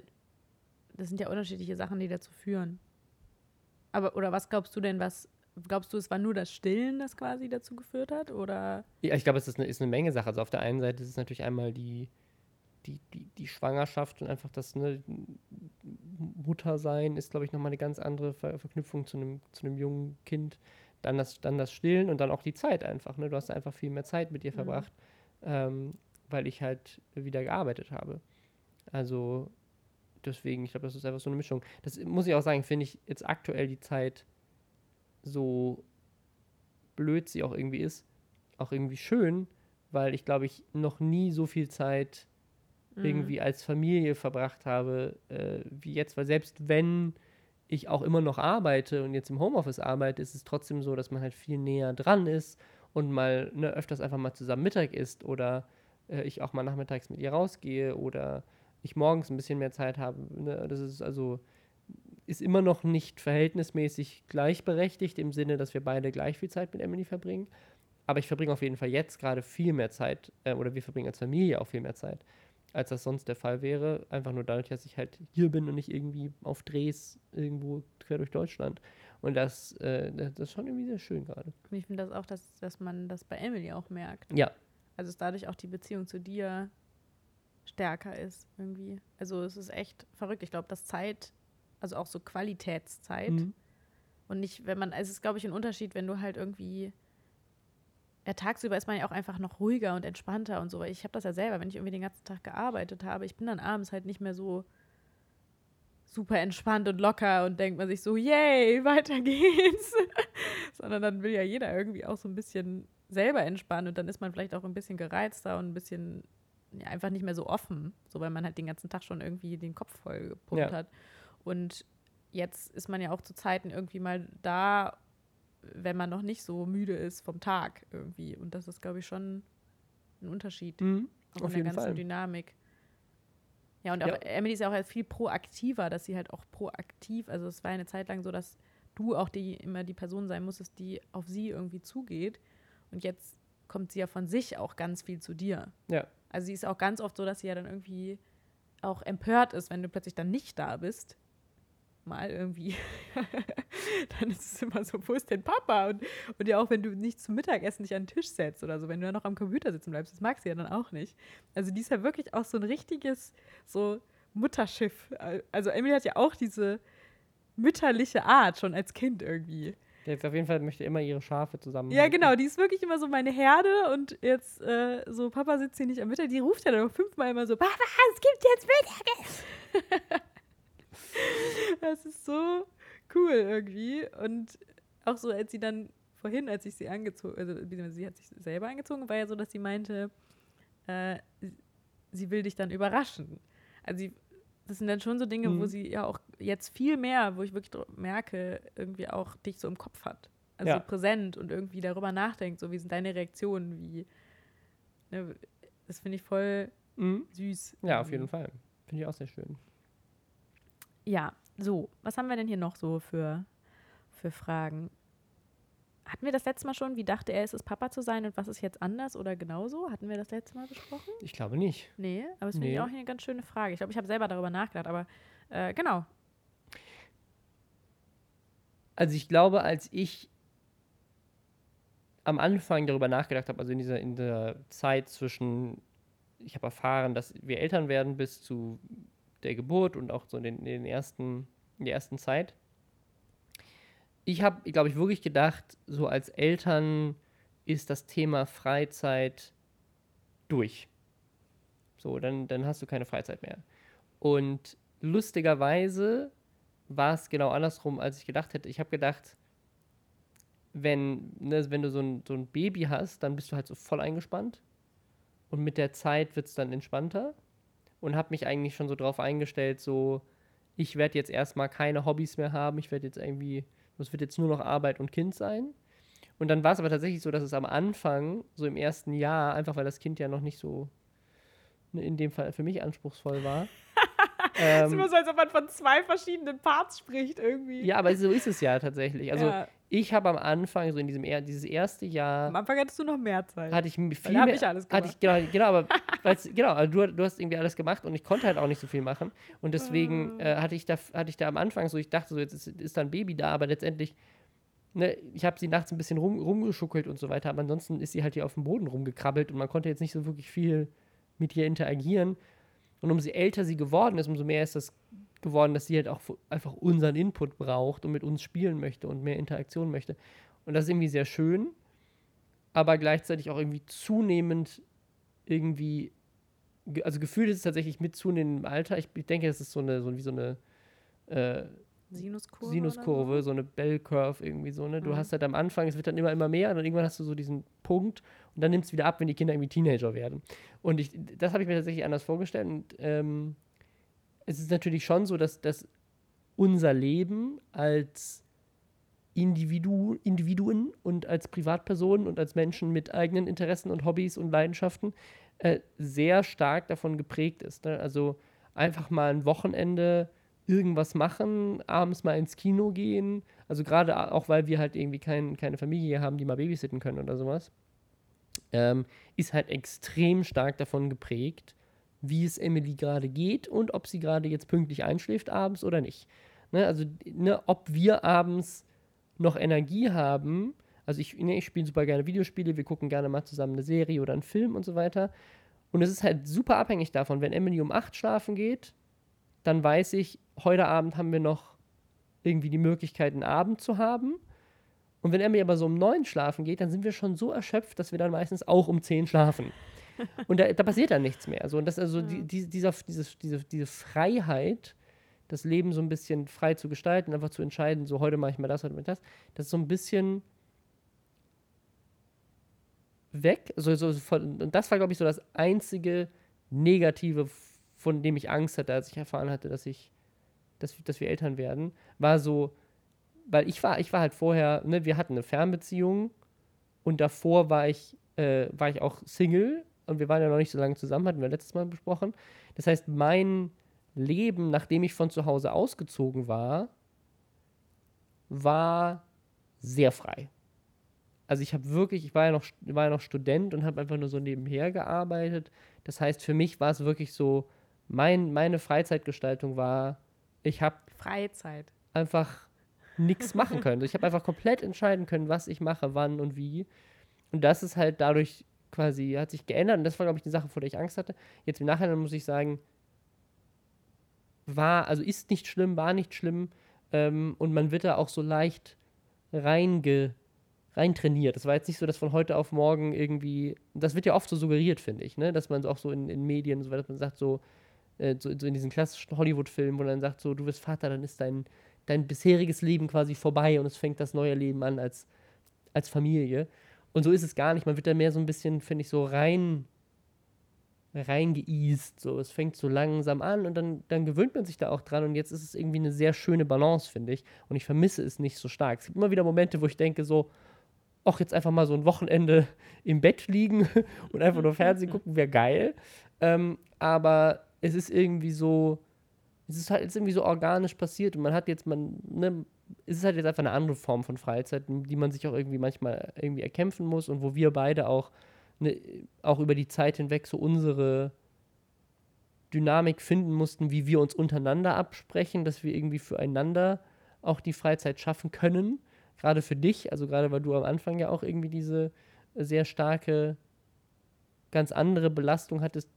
das sind ja unterschiedliche Sachen, die dazu führen. Aber, oder was glaubst du denn, was, glaubst du, es war nur das Stillen, das quasi dazu geführt hat? Oder? Ja, ich glaube, es ist eine, ist eine Menge Sache. Also auf der einen Seite ist es natürlich einmal die, die, die, die Schwangerschaft und einfach das ne, Muttersein ist, glaube ich, nochmal eine ganz andere Ver Verknüpfung zu einem, zu einem jungen Kind. Dann das, dann das Stillen und dann auch die Zeit einfach. Ne? Du hast einfach viel mehr Zeit mit ihr Mhm. verbracht, ähm, weil ich halt wieder gearbeitet habe. Also deswegen, ich glaube, das ist einfach so eine Mischung. Das muss ich auch sagen, finde ich jetzt aktuell die Zeit so blöd sie auch irgendwie ist, auch irgendwie schön, weil ich glaube, ich noch nie so viel Zeit Mhm. irgendwie als Familie verbracht habe äh, wie jetzt, weil selbst wenn ich auch immer noch arbeite und jetzt im Homeoffice arbeite, ist es trotzdem so, dass man halt viel näher dran ist und mal ne, öfters einfach mal zusammen Mittag isst oder äh, ich auch mal nachmittags mit ihr rausgehe oder ich morgens ein bisschen mehr Zeit habe. Ne? Das ist also ist immer noch nicht verhältnismäßig gleichberechtigt im Sinne, dass wir beide gleich viel Zeit mit Emily verbringen. Aber ich verbringe auf jeden Fall jetzt gerade viel mehr Zeit, äh, oder wir verbringen als Familie auch viel mehr Zeit, als das sonst der Fall wäre. Einfach nur dadurch, dass ich halt hier bin und nicht irgendwie auf Drehs irgendwo quer durch Deutschland. Und das, äh, das ist schon irgendwie sehr schön gerade. Ich finde das auch, dass, dass man das bei Emily auch merkt. Ja, Also dass dadurch auch die Beziehung zu dir stärker ist irgendwie. Also es ist echt verrückt. Ich glaube, dass Zeit, also auch so Qualitätszeit Mhm. und nicht, wenn man, also es ist, glaube ich, ein Unterschied, wenn du halt irgendwie, ja, tagsüber ist man ja auch einfach noch ruhiger und entspannter und so. Ich habe das ja selber, wenn ich irgendwie den ganzen Tag gearbeitet habe, ich bin dann abends halt nicht mehr so super entspannt und locker und denkt man sich so, yay, weiter geht's. Sondern dann will ja jeder irgendwie auch so ein bisschen selber entspannen und dann ist man vielleicht auch ein bisschen gereizter und ein bisschen ja, einfach nicht mehr so offen, so weil man halt den ganzen Tag schon irgendwie den Kopf voll gepumpt Ja. hat. Und jetzt ist man ja auch zu Zeiten irgendwie mal da, wenn man noch nicht so müde ist vom Tag irgendwie. Und das ist, glaube ich, schon ein Unterschied. Mhm. Auf in der ganzen Fall. Dynamik. Ja, und auch Ja. Emily ist ja auch viel proaktiver, dass sie halt auch proaktiv, also es war eine Zeit lang so, dass du auch die immer die Person sein musstest, die auf sie irgendwie zugeht. Und jetzt kommt sie ja von sich auch ganz viel zu dir. Ja. Also sie ist auch ganz oft so, dass sie ja dann irgendwie auch empört ist, wenn du plötzlich dann nicht da bist. Mal irgendwie. dann ist es immer so, wo ist denn Papa? Und, und ja auch, wenn du nicht zum Mittagessen dich an den Tisch setzt oder so, wenn du ja noch am Computer sitzen bleibst, das mag sie ja dann auch nicht. Also die ist ja wirklich auch so ein richtiges, so Mutterschiff. Also Emily hat ja auch diese mütterliche Art schon als Kind irgendwie. Jetzt auf jeden Fall möchte immer ihre Schafe zusammen. Ja, genau, die ist wirklich immer so meine Herde und jetzt äh, so, Papa sitzt hier nicht am Mittag, die ruft ja dann noch fünfmal immer so, Papa, es gibt jetzt Mittagessen. das ist so cool irgendwie und auch so, als sie dann vorhin, als ich sie angezogen, also sie hat sich selber angezogen, war ja so, dass sie meinte, äh, sie will dich dann überraschen. Also sie, das sind dann schon so Dinge, wo Mhm. sie ja auch jetzt viel mehr, wo ich wirklich merke, irgendwie auch dich so im Kopf hat. Also Ja. so präsent und irgendwie darüber nachdenkt, so wie sind deine Reaktionen, wie ne, das finde ich voll Mhm. süß. Ja, auf jeden Fall. Finde ich auch sehr schön. Ja, so, was haben wir denn hier noch so für, für Fragen? Hatten wir das letzte Mal schon, wie dachte er, es ist Papa zu sein und was ist jetzt anders oder genauso? Hatten wir das letzte Mal besprochen? Ich glaube nicht. Nee, aber es finde ich Nee. auch eine ganz schöne Frage. Ich glaube, ich habe selber darüber nachgedacht, aber äh, genau. Also ich glaube, als ich am Anfang darüber nachgedacht habe, also in dieser, in der Zeit zwischen, ich habe erfahren, dass wir Eltern werden bis zu der Geburt und auch so in den, in den ersten, in der ersten Zeit. Ich habe, glaube ich, wirklich gedacht, so als Eltern ist das Thema Freizeit durch. So, dann, dann hast du keine Freizeit mehr. Und lustigerweise war es genau andersrum, als ich gedacht hätte. Ich habe gedacht, wenn, ne, wenn du so ein, so ein Baby hast, dann bist du halt so voll eingespannt. Und mit der Zeit wird es dann entspannter. Und habe mich eigentlich schon so drauf eingestellt, so, ich werde jetzt erstmal keine Hobbys mehr haben. Ich werde jetzt irgendwie, es wird jetzt nur noch Arbeit und Kind sein. Und dann war es aber tatsächlich so, dass es am Anfang, so im ersten Jahr, einfach weil das Kind ja noch nicht so ne, in dem Fall für mich anspruchsvoll war. Es ist ähm, immer so, als ob man von zwei verschiedenen Parts spricht irgendwie. ja, aber so ist es ja tatsächlich. Also Ja. Ich habe am Anfang, so in diesem dieses erste Jahr, Am Anfang hattest du noch mehr Zeit. hatte ich viel mehr, ich alles hatte ich, genau, genau, aber genau, also du, du hast irgendwie alles gemacht und ich konnte halt auch nicht so viel machen und deswegen Ah. äh, hatte ich da hatte ich da am Anfang so, ich dachte so, jetzt ist, ist da ein Baby da, aber letztendlich Ne, ich habe sie nachts ein bisschen rum, rumgeschuckelt und so weiter, aber ansonsten ist sie halt hier auf dem Boden rumgekrabbelt und man konnte jetzt nicht so wirklich viel mit ihr interagieren. Und umso älter sie geworden ist, umso mehr ist das geworden, dass sie halt auch einfach unseren Input braucht und mit uns spielen möchte und mehr Interaktion möchte. Und das ist irgendwie sehr schön, aber gleichzeitig auch irgendwie zunehmend irgendwie ge- also gefühlt ist es tatsächlich mit zunehmendem Alter. Ich, ich denke, es ist so eine, so wie so eine äh, Sinuskurve. Sinuskurve, so eine Bell Curve irgendwie so, ne? Du Mhm. hast halt am Anfang, es wird dann immer, immer mehr und dann irgendwann hast du so diesen Punkt und dann nimmt es wieder ab, wenn die Kinder irgendwie Teenager werden. Und ich, das habe ich mir tatsächlich anders vorgestellt und ähm, es ist natürlich schon so, dass, dass unser Leben als Individu, Individuen und als Privatpersonen und als Menschen mit eigenen Interessen und Hobbys und Leidenschaften äh, sehr stark davon geprägt ist. Ne? Also einfach mal ein Wochenende irgendwas machen, abends mal ins Kino gehen. Also gerade auch, weil wir halt irgendwie kein, keine Familie haben, die mal babysitten können oder sowas, ähm, ist halt extrem stark davon geprägt, wie es Emily gerade geht und ob sie gerade jetzt pünktlich einschläft abends oder nicht. Ne? Also, ne, ob wir abends noch Energie haben. Also ich, ne, ich spiele super gerne Videospiele, wir gucken gerne mal zusammen eine Serie oder einen Film und so weiter. Und es ist halt super abhängig davon, wenn Emily um 8 schlafen geht, dann weiß ich, heute Abend haben wir noch irgendwie die Möglichkeit, einen Abend zu haben. Und wenn Emily aber so um 9 schlafen geht, dann sind wir schon so erschöpft, dass wir dann meistens auch um 10 schlafen. Und da, da passiert dann nichts mehr. Also, und das also die, die, dieser, dieses, diese, diese Freiheit, das Leben so ein bisschen frei zu gestalten, einfach zu entscheiden, so heute mache ich mal das, heute mal das, das ist so ein bisschen weg. Also, so von, und das war, glaube ich, so das einzige Negative, von dem ich Angst hatte, als ich erfahren hatte, dass ich, dass, dass wir Eltern werden, war so, weil ich war, ich war halt vorher, ne, wir hatten eine Fernbeziehung und davor war ich, äh, war ich auch Single und wir waren ja noch nicht so lange zusammen, hatten wir letztes Mal besprochen. Das heißt, mein Leben, nachdem ich von zu Hause ausgezogen war, war sehr frei. Also ich habe wirklich, ich war ja noch, war ja noch Student und habe einfach nur so nebenher gearbeitet. Das heißt, für mich war es wirklich so, mein, meine Freizeitgestaltung war, ich habe Freizeit. einfach nichts machen können. Ich habe einfach komplett entscheiden können, was ich mache, wann und wie. Und das ist halt dadurch quasi, hat sich geändert. Und das war, glaube ich, die Sache, vor der ich Angst hatte. Jetzt im Nachhinein muss ich sagen, war, also ist nicht schlimm, war nicht schlimm. Ähm, und man wird da auch so leicht reinge, reintrainiert. Das war jetzt nicht so, dass von heute auf morgen irgendwie, das wird ja oft so suggeriert, finde ich, ne? dass man so auch so in, in Medien, so, dass man sagt, so, äh, so, so in diesen klassischen Hollywood-Filmen, wo man dann sagt, so, du wirst Vater, dann ist dein, dein bisheriges Leben quasi vorbei und es fängt das neue Leben an als, als Familie. Und so ist es gar nicht. Man wird da mehr so ein bisschen, finde ich, so rein reingeeast. So, es fängt so langsam an und dann, dann gewöhnt man sich da auch dran. Und jetzt ist es irgendwie eine sehr schöne Balance, finde ich. Und ich vermisse es nicht so stark. Es gibt immer wieder Momente, wo ich denke, so, ach, jetzt einfach mal so ein Wochenende im Bett liegen und einfach nur Fernsehen gucken, wäre geil. Ähm, aber es ist irgendwie so, es ist halt jetzt irgendwie so organisch passiert und man hat jetzt, man, ne, es ist halt jetzt einfach eine andere Form von Freizeit, die man sich auch irgendwie manchmal irgendwie erkämpfen muss und wo wir beide auch, ne, auch über die Zeit hinweg so unsere Dynamik finden mussten, wie wir uns untereinander absprechen, dass wir irgendwie füreinander auch die Freizeit schaffen können. Gerade für dich, also gerade weil du am Anfang ja auch irgendwie diese sehr starke, ganz andere Belastung hattest,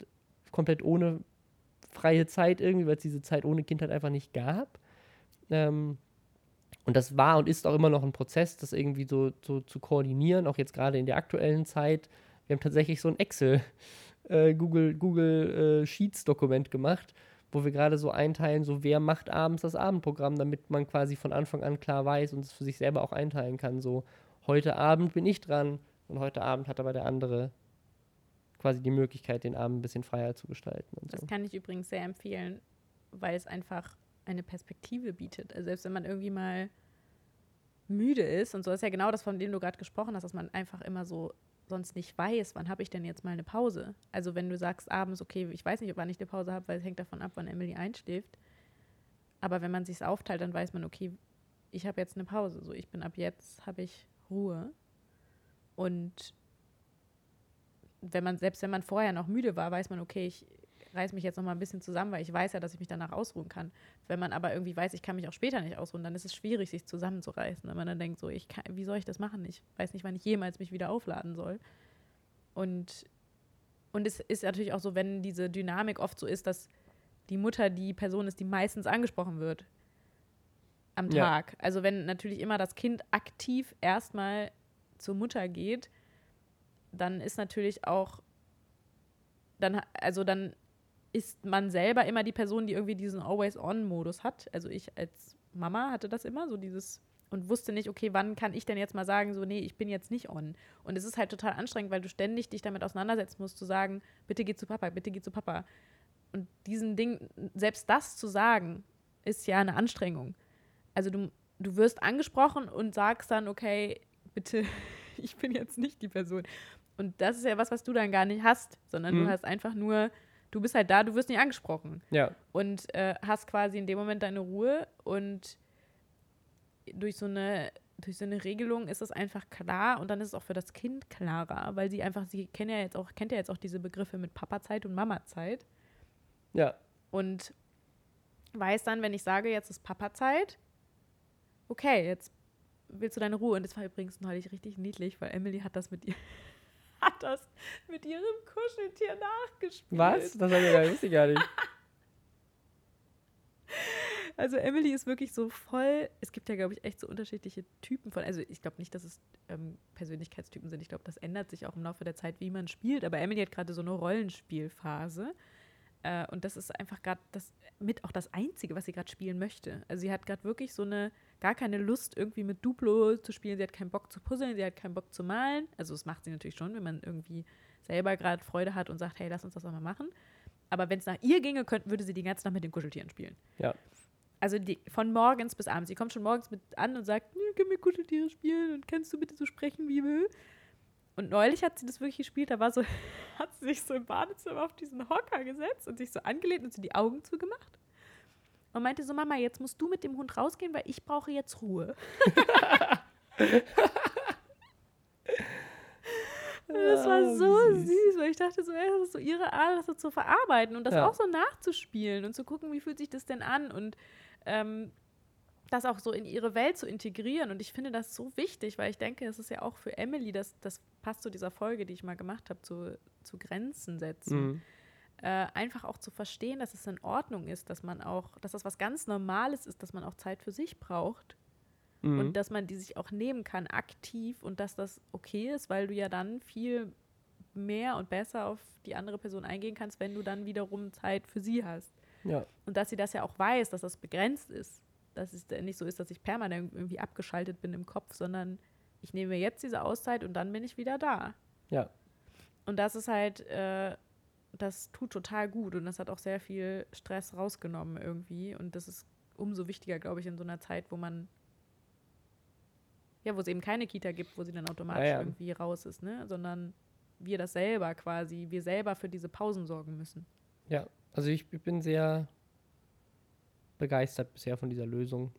komplett ohne freie Zeit irgendwie, weil es diese Zeit ohne Kind halt einfach nicht gab. Ähm, und das war und ist auch immer noch ein Prozess, das irgendwie so, so zu koordinieren, auch jetzt gerade in der aktuellen Zeit. Wir haben tatsächlich so ein Excel, äh, Google, Google äh, Sheets-Dokument gemacht, wo wir gerade so einteilen, so wer macht abends das Abendprogramm, damit man quasi von Anfang an klar weiß und es für sich selber auch einteilen kann. So, heute Abend bin ich dran und heute Abend hat aber der andere quasi die Möglichkeit, den Abend ein bisschen freier zu gestalten. Und Das so. kann ich übrigens sehr empfehlen, weil es einfach eine Perspektive bietet. Also selbst wenn man irgendwie mal müde ist und so ist ja genau das, von dem du gerade gesprochen hast, dass man einfach immer so sonst nicht weiß, wann habe ich denn jetzt mal eine Pause. Also wenn du sagst abends, okay, ich weiß nicht, wann ich eine Pause habe, weil es hängt davon ab, wann Emily einschläft. Aber wenn man sich aufteilt, dann weiß man, okay, ich habe jetzt eine Pause. So, ich bin ab jetzt, habe ich Ruhe. Und wenn man, selbst wenn man vorher noch müde war, weiß man, okay, ich reiß mich jetzt noch mal ein bisschen zusammen, weil ich weiß ja, dass ich mich danach ausruhen kann. Wenn man aber irgendwie weiß, ich kann mich auch später nicht ausruhen, dann ist es schwierig, sich zusammenzureißen. Wenn man dann denkt, so, ich kann, wie soll ich das machen? Ich weiß nicht, wann ich jemals mich wieder aufladen soll. Und, und es ist natürlich auch so, wenn diese Dynamik oft so ist, dass die Mutter die Person ist, die meistens angesprochen wird am Ja. Tag. Also wenn natürlich immer das Kind aktiv erstmal zur Mutter geht, dann ist natürlich auch dann, also dann ist man selber immer die Person, die irgendwie diesen Always-On-Modus hat. Also ich als Mama hatte das immer, so dieses und wusste nicht, okay, wann kann ich denn jetzt mal sagen, so, nee, ich bin jetzt nicht on. Und es ist halt total anstrengend, weil du ständig dich damit auseinandersetzen musst, zu sagen, bitte geh zu Papa, bitte geh zu Papa. Und diesen Ding, selbst das zu sagen, ist ja eine Anstrengung. Also du, du wirst angesprochen und sagst dann, okay, bitte, ich bin jetzt nicht die Person. Und das ist ja was, was du dann gar nicht hast, sondern Mhm. du hast einfach nur, du bist halt da, du wirst nicht angesprochen. Ja, und äh, hast quasi in dem Moment deine Ruhe und durch so eine durch so eine Regelung ist es einfach klar und dann ist es auch für das Kind klarer, weil sie einfach sie kennt ja jetzt auch kennt ja jetzt auch diese Begriffe mit Papazeit und Mamazeit. Ja, und weiß dann, wenn ich sage, jetzt ist Papazeit, okay, jetzt willst du deine Ruhe. Und das war übrigens neulich richtig niedlich, weil Emily hat das mit ihr hat das mit ihrem Kuscheltier nachgespielt. was? Das war ja wusste ich gar nicht. Also Emily ist wirklich so voll. Es gibt ja, glaube ich, echt so unterschiedliche Typen von. Also ich glaube nicht, dass es ähm, Persönlichkeitstypen sind. Ich glaube, das ändert sich auch im Laufe der Zeit, wie man spielt. Aber Emily hat gerade so eine Rollenspielphase. Äh, und das ist einfach gerade das mit auch das Einzige, was sie gerade spielen möchte. Also sie hat gerade wirklich so eine, gar keine Lust, irgendwie mit Duplo zu spielen. Sie hat keinen Bock zu puzzeln, sie hat keinen Bock zu malen. Also das macht sie natürlich schon, wenn man irgendwie selber gerade Freude hat und sagt, hey, lass uns das doch mal machen. Aber wenn es nach ihr ginge, könnte, würde sie die ganze Nacht mit den Kuscheltieren spielen. Ja. Also die, von morgens bis abends. Sie kommt schon morgens mit an und sagt, "Nö, können wir Kuscheltiere spielen und kannst du bitte so sprechen wie will? Und neulich hat sie das wirklich gespielt, da war so, hat sie sich so im Badezimmer auf diesen Hocker gesetzt und sich so angelehnt und sie die Augen zugemacht. Und meinte so, Mama, jetzt musst du mit dem Hund rausgehen, weil ich brauche jetzt Ruhe. Das war Ah, so süß. süß, weil ich dachte so, ey, das ist so ihre Art, das so zu verarbeiten und das Ja. auch so nachzuspielen und zu gucken, wie fühlt sich das denn an und ähm, das auch so in ihre Welt zu integrieren. Und ich finde das so wichtig, weil ich denke, es ist ja auch für Emily, das, das passt zu dieser Folge, die ich mal gemacht habe, zu, zu Grenzen setzen. Mhm. Äh, einfach auch zu verstehen, dass es in Ordnung ist, dass man auch, dass das was ganz Normales ist, dass man auch Zeit für sich braucht Mhm. und dass man die sich auch nehmen kann aktiv und dass das okay ist, weil du ja dann viel mehr und besser auf die andere Person eingehen kannst, wenn du dann wiederum Zeit für sie hast. ja, Und dass sie das ja auch weiß, dass das begrenzt ist. Dass es nicht so ist, dass ich permanent irgendwie abgeschaltet bin im Kopf, sondern ich nehme mir jetzt diese Auszeit und dann bin ich wieder da. ja, Und das ist halt, äh, das tut total gut und das hat auch sehr viel Stress rausgenommen irgendwie. Und das ist umso wichtiger, glaube ich, in so einer Zeit, wo man, ja, wo es eben keine Kita gibt, wo sie dann automatisch Ja, ja. irgendwie raus ist, ne? Sondern wir das selber quasi, wir selber für diese Pausen sorgen müssen. ja. Also ich, ich bin sehr begeistert bisher von dieser Lösung.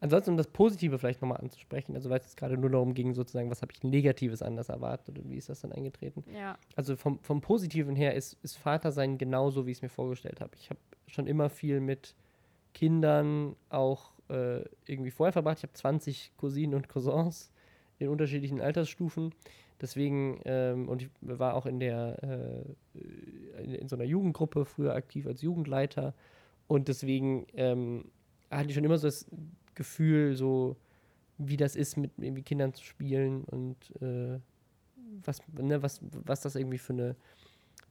Ansonsten, um das Positive vielleicht nochmal anzusprechen, also weil es jetzt gerade nur darum ging, sozusagen, was habe ich Negatives anders erwartet und wie ist das dann eingetreten? Ja. Also vom, vom Positiven her ist, ist Vatersein genauso, wie ich es mir vorgestellt habe. Ich habe schon immer viel mit Kindern auch äh, irgendwie vorher verbracht. Ich habe 20 Cousinen und Cousins in unterschiedlichen Altersstufen. Deswegen, ähm, und ich war auch in der, äh, in, in so einer Jugendgruppe früher aktiv als Jugendleiter. Und deswegen ähm, hatte ich schon immer so das Gefühl, so wie das ist, mit irgendwie Kindern zu spielen und äh, was, ne, was, was das irgendwie für eine,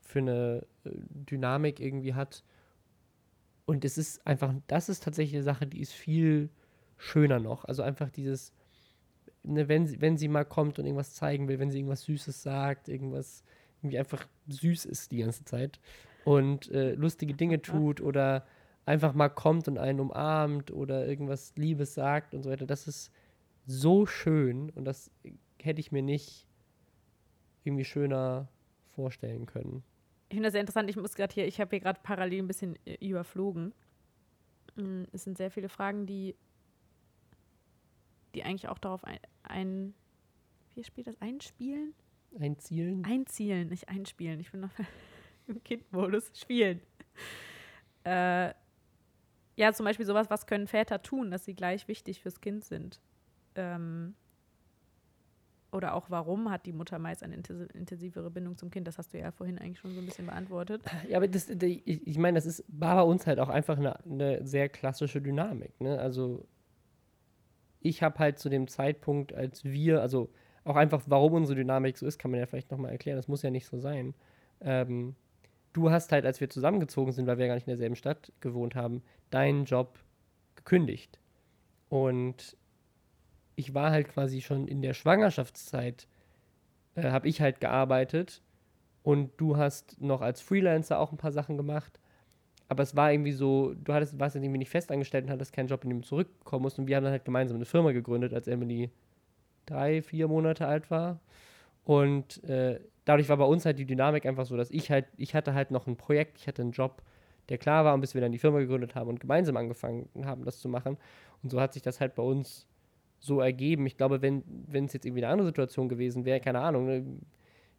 für eine äh, Dynamik irgendwie hat. Und es ist einfach, das ist tatsächlich eine Sache, die ist viel schöner noch. Also einfach dieses, ne, wenn, sie, wenn sie mal kommt und irgendwas zeigen will, wenn sie irgendwas Süßes sagt, irgendwas irgendwie einfach süß ist die ganze Zeit und äh, lustige Dinge tut oder einfach mal kommt und einen umarmt oder irgendwas Liebes sagt und so weiter. Das ist so schön und das hätte ich mir nicht irgendwie schöner vorstellen können. Ich finde das sehr interessant. Ich muss gerade hier, ich habe hier gerade parallel ein bisschen äh, überflogen. Mm, Es sind sehr viele Fragen, die, die eigentlich auch darauf ein, ein wie spielt das? Einspielen? Einzielen? Einzielen, nicht einspielen. Ich bin noch im Kindmodus. Spielen. Äh, ja, zum Beispiel sowas, was können Väter tun, dass sie gleich wichtig fürs Kind sind? Ähm, oder auch, warum hat die Mutter meist eine intensi- intensivere Bindung zum Kind? Das hast du ja vorhin eigentlich schon so ein bisschen beantwortet. Ja, aber das, ich, meine, das ist, bei uns halt auch einfach eine, eine sehr klassische Dynamik. Ne? Also ich habe halt zu dem Zeitpunkt, als wir, also auch einfach, warum unsere Dynamik so ist, kann man ja vielleicht nochmal erklären. Das muss ja nicht so sein. Ähm, du hast halt, als wir zusammengezogen sind, weil wir gar nicht in derselben Stadt gewohnt haben, deinen Job gekündigt. Und ich war halt quasi schon in der Schwangerschaftszeit, äh, habe ich halt gearbeitet und du hast noch als Freelancer auch ein paar Sachen gemacht. Aber es war irgendwie so, du hattest, warst irgendwie nicht festangestellt und hattest keinen Job, in dem du zurückkommen musst. Und wir haben dann halt gemeinsam eine Firma gegründet, als Emily drei, vier Monate alt war. Und äh, dadurch war bei uns halt die Dynamik einfach so, dass ich halt, ich hatte halt noch ein Projekt, ich hatte einen Job, der klar war, und bis wir dann die Firma gegründet haben und gemeinsam angefangen haben, das zu machen. Und so hat sich das halt bei uns so ergeben. Ich glaube, wenn es jetzt irgendwie eine andere Situation gewesen wäre, keine Ahnung, ne,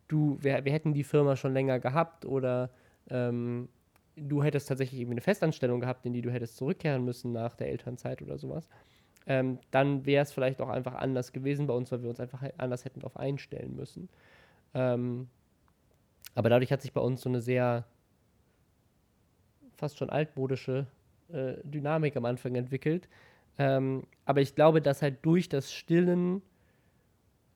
du, wir, wir hätten die Firma schon länger gehabt oder ähm, du hättest tatsächlich irgendwie eine Festanstellung gehabt, in die du hättest zurückkehren müssen nach der Elternzeit oder sowas, ähm, dann wäre es vielleicht auch einfach anders gewesen bei uns, weil wir uns einfach anders hätten darauf einstellen müssen. Ähm, aber dadurch hat sich bei uns so eine sehr fast schon altmodische äh, Dynamik am Anfang entwickelt. Ähm, aber ich glaube, dass halt durch das Stillen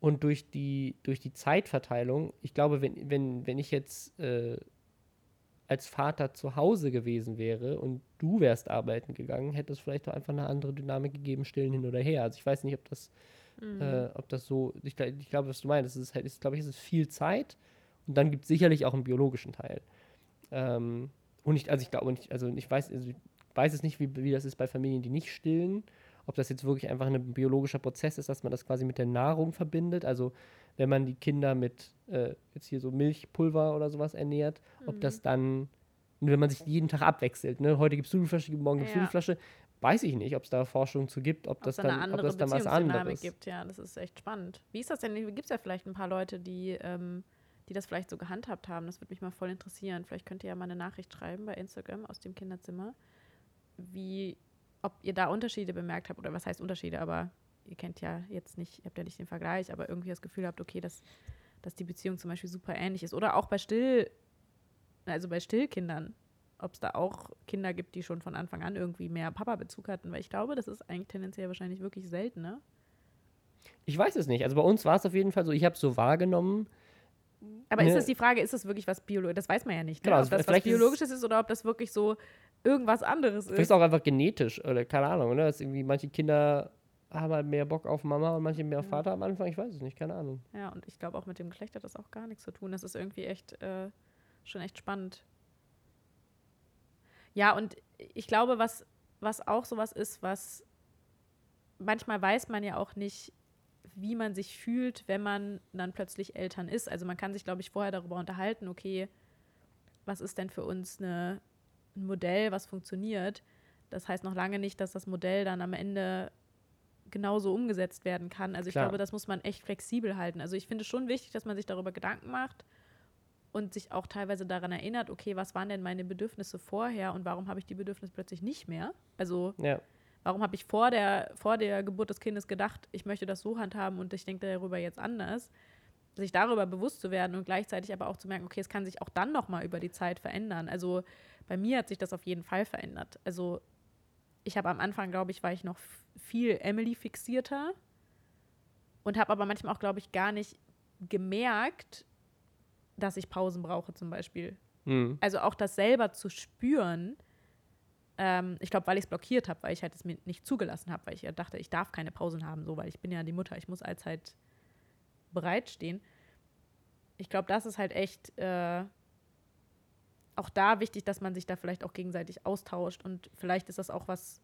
und durch die, durch die Zeitverteilung, ich glaube, wenn, wenn, wenn ich jetzt äh, als Vater zu Hause gewesen wäre und du wärst arbeiten gegangen, hätte es vielleicht auch einfach eine andere Dynamik gegeben, stillen hin oder her. Also ich weiß nicht, ob das, mhm. äh, ob das so, ich, ich glaube, was du meinst, es ist halt, ich glaube, es ist viel Zeit und dann gibt es sicherlich auch einen biologischen Teil. Ähm, und ich, also ich glaube, also ich weiß, also ich weiß es nicht, wie, wie das ist bei Familien, die nicht stillen, ob das jetzt wirklich einfach ein biologischer Prozess ist, dass man das quasi mit der Nahrung verbindet. Also wenn man die Kinder mit äh, jetzt hier so Milchpulver oder sowas ernährt, mhm. ob das dann, wenn man sich jeden Tag abwechselt, ne? heute gibst du die Flasche, morgen gibst ja. du die Flasche, weiß ich nicht, ob es da Forschung zu gibt, ob, ob das dann, ob das dann was anderes gibt. Ja, das ist echt spannend. Wie ist das denn? Gibt es ja vielleicht ein paar Leute, die, ähm, die das vielleicht so gehandhabt haben? Das würde mich mal voll interessieren. Vielleicht könnt ihr ja mal eine Nachricht schreiben bei Instagram aus dem Kinderzimmer, wie, ob ihr da Unterschiede bemerkt habt oder was heißt Unterschiede, aber ihr kennt ja jetzt nicht, ihr habt ja nicht den Vergleich, aber irgendwie das Gefühl habt, okay, dass, dass die Beziehung zum Beispiel super ähnlich ist. Oder auch bei Still, also bei Stillkindern, ob es da auch Kinder gibt, die schon von Anfang an irgendwie mehr Papa-Bezug hatten, weil ich glaube, das ist eigentlich tendenziell wahrscheinlich wirklich selten, ne? Ich weiß es nicht. Also bei uns war es auf jeden Fall so, ich habe es so wahrgenommen. Aber ne? ist das die Frage, ist das wirklich was Biologisches? Das weiß man ja nicht. Ne? Genau, ob das was Biologisches ist, ist oder ob das wirklich so irgendwas anderes ist. Vielleicht auch einfach genetisch oder keine Ahnung, ne? Dass irgendwie manche Kinder haben halt mehr Bock auf Mama und manche mehr auf ja. Vater am Anfang. Ich weiß es nicht, keine Ahnung. Ja, und ich glaube auch mit dem Geschlecht hat das auch gar nichts zu tun. Das ist irgendwie echt äh, schon echt spannend. Ja, und ich glaube, was, was auch sowas ist, was manchmal weiß man ja auch nicht, wie man sich fühlt, wenn man dann plötzlich Eltern ist. Also man kann sich, glaube ich, vorher darüber unterhalten, okay, was ist denn für uns eine, ein Modell, was funktioniert. Das heißt noch lange nicht, dass das Modell dann am Ende genauso umgesetzt werden kann. Also ich Klar. glaube, das muss man echt flexibel halten. Also ich finde es schon wichtig, dass man sich darüber Gedanken macht und sich auch teilweise daran erinnert, okay, was waren denn meine Bedürfnisse vorher und warum habe ich die Bedürfnisse plötzlich nicht mehr? Also ja. warum habe ich vor der, vor der Geburt des Kindes gedacht, ich möchte das so handhaben und ich denke darüber jetzt anders? Sich darüber bewusst zu werden und gleichzeitig aber auch zu merken, okay, es kann sich auch dann nochmal über die Zeit verändern. Also bei mir hat sich das auf jeden Fall verändert. Also ich habe am Anfang, glaube ich, war ich noch viel Emily fixierter und habe aber manchmal auch, glaube ich, gar nicht gemerkt, dass ich Pausen brauche zum Beispiel. Mhm. Also auch das selber zu spüren, ähm, ich glaube, weil ich es blockiert habe, weil ich halt es mir nicht zugelassen habe, weil ich ja dachte, ich darf keine Pausen haben, so, weil ich bin ja die Mutter, ich muss allzeit bereitstehen. Ich glaube, das ist halt echt äh, auch da wichtig, dass man sich da vielleicht auch gegenseitig austauscht und vielleicht ist das auch was,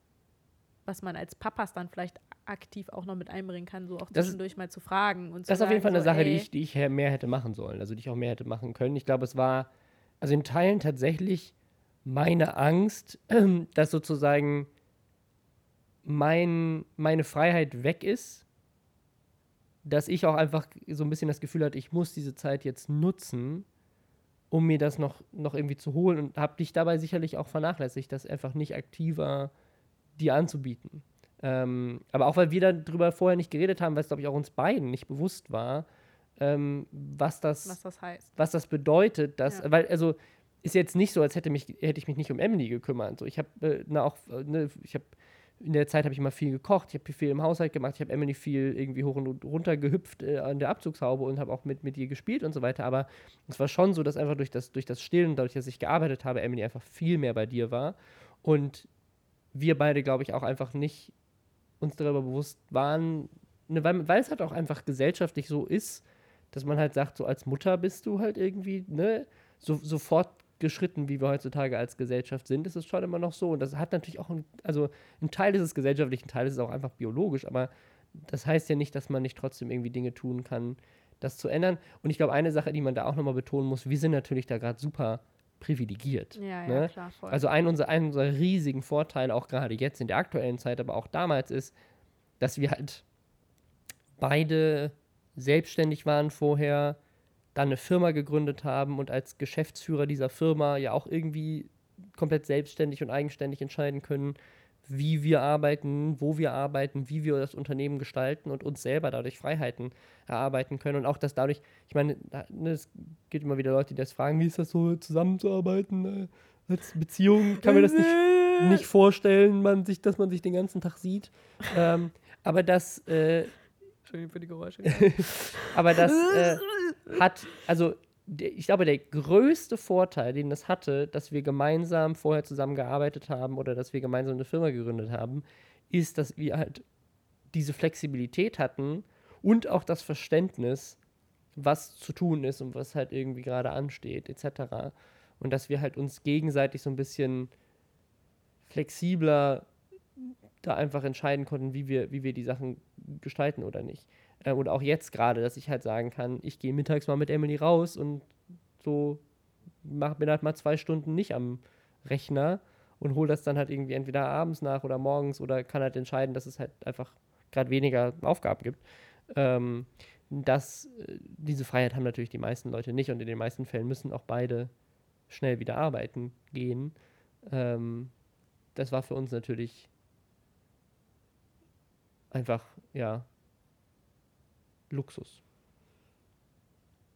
was man als Papas dann vielleicht aktiv auch noch mit einbringen kann, so auch das zwischendurch mal zu fragen. Und das ist auf jeden Fall eine so, Sache, die ich, die ich mehr hätte machen sollen, also die ich auch mehr hätte machen können. Ich glaube, es war, also in Teilen tatsächlich meine Angst, dass sozusagen mein, meine Freiheit weg ist, dass ich auch einfach so ein bisschen das Gefühl hatte, ich muss diese Zeit jetzt nutzen, um mir das noch, noch irgendwie zu holen und habe dich dabei sicherlich auch vernachlässigt, das einfach nicht aktiver dir anzubieten. Ähm, aber auch weil wir darüber vorher nicht geredet haben, weil es, glaube ich, auch uns beiden nicht bewusst war, ähm, was, das, was das heißt. Was das bedeutet, dass, ja. weil, also ist jetzt nicht so, als hätte, mich, hätte ich mich nicht um Emily gekümmert. So, ich habe äh, auch, äh, ne, ich habe in der Zeit habe ich immer viel gekocht, ich habe viel im Haushalt gemacht, ich habe Emily viel irgendwie hoch und runter gehüpft äh, an der Abzugshaube und habe auch mit, mit ihr gespielt und so weiter. Aber es war schon so, dass einfach durch das, durch das Stillen, dadurch, dass ich gearbeitet habe, Emily einfach viel mehr bei dir war. Und wir beide, glaube ich, auch einfach nicht uns darüber bewusst waren, ne, weil, weil es halt auch einfach gesellschaftlich so ist, dass man halt sagt, so als Mutter bist du halt irgendwie, ne, so, sofort geschritten, wie wir heutzutage als Gesellschaft sind, ist es schon immer noch so. Und das hat natürlich auch, ein, also ein Teil ist es gesellschaftlich, ein Teil ist es auch einfach biologisch, aber das heißt ja nicht, dass man nicht trotzdem irgendwie Dinge tun kann, das zu ändern. Und ich glaube, eine Sache, die man da auch nochmal betonen muss, wir sind natürlich da gerade super privilegiert. Ja, ne? ja, klar. Also ein unserer, ein unserer riesigen Vorteile, auch gerade jetzt in der aktuellen Zeit, aber auch damals ist, dass wir halt beide selbstständig waren vorher, dann eine Firma gegründet haben und als Geschäftsführer dieser Firma ja auch irgendwie komplett selbstständig und eigenständig entscheiden können, wie wir arbeiten, wo wir arbeiten, wie wir das Unternehmen gestalten und uns selber dadurch Freiheiten erarbeiten können. Und auch, dass dadurch, ich meine, ne, es gibt immer wieder Leute, die das fragen, wie ist das so, zusammenzuarbeiten äh, als Beziehung? Kann mir das nicht, nicht vorstellen, man sich, dass man sich den ganzen Tag sieht. ähm, aber das, äh, Entschuldigung für die Geräusche. aber das äh, hat, also ich glaube, der größte Vorteil, den das hatte, dass wir gemeinsam vorher zusammengearbeitet haben oder dass wir gemeinsam eine Firma gegründet haben, ist, dass wir halt diese Flexibilität hatten und auch das Verständnis, was zu tun ist und was halt irgendwie gerade ansteht, etc. Und dass wir halt uns gegenseitig so ein bisschen flexibler da einfach entscheiden konnten, wie wir, wie wir die Sachen gestalten oder nicht. Äh, und auch jetzt gerade, dass ich halt sagen kann, ich gehe mittags mal mit Emily raus und so mach, bin halt mal zwei Stunden nicht am Rechner und hole das dann halt irgendwie entweder abends nach oder morgens oder kann halt entscheiden, dass es halt einfach gerade weniger Aufgaben gibt. Ähm, das, äh, diese Freiheit haben natürlich die meisten Leute nicht und in den meisten Fällen müssen auch beide schnell wieder arbeiten gehen. Ähm, das war für uns natürlich einfach, ja, Luxus.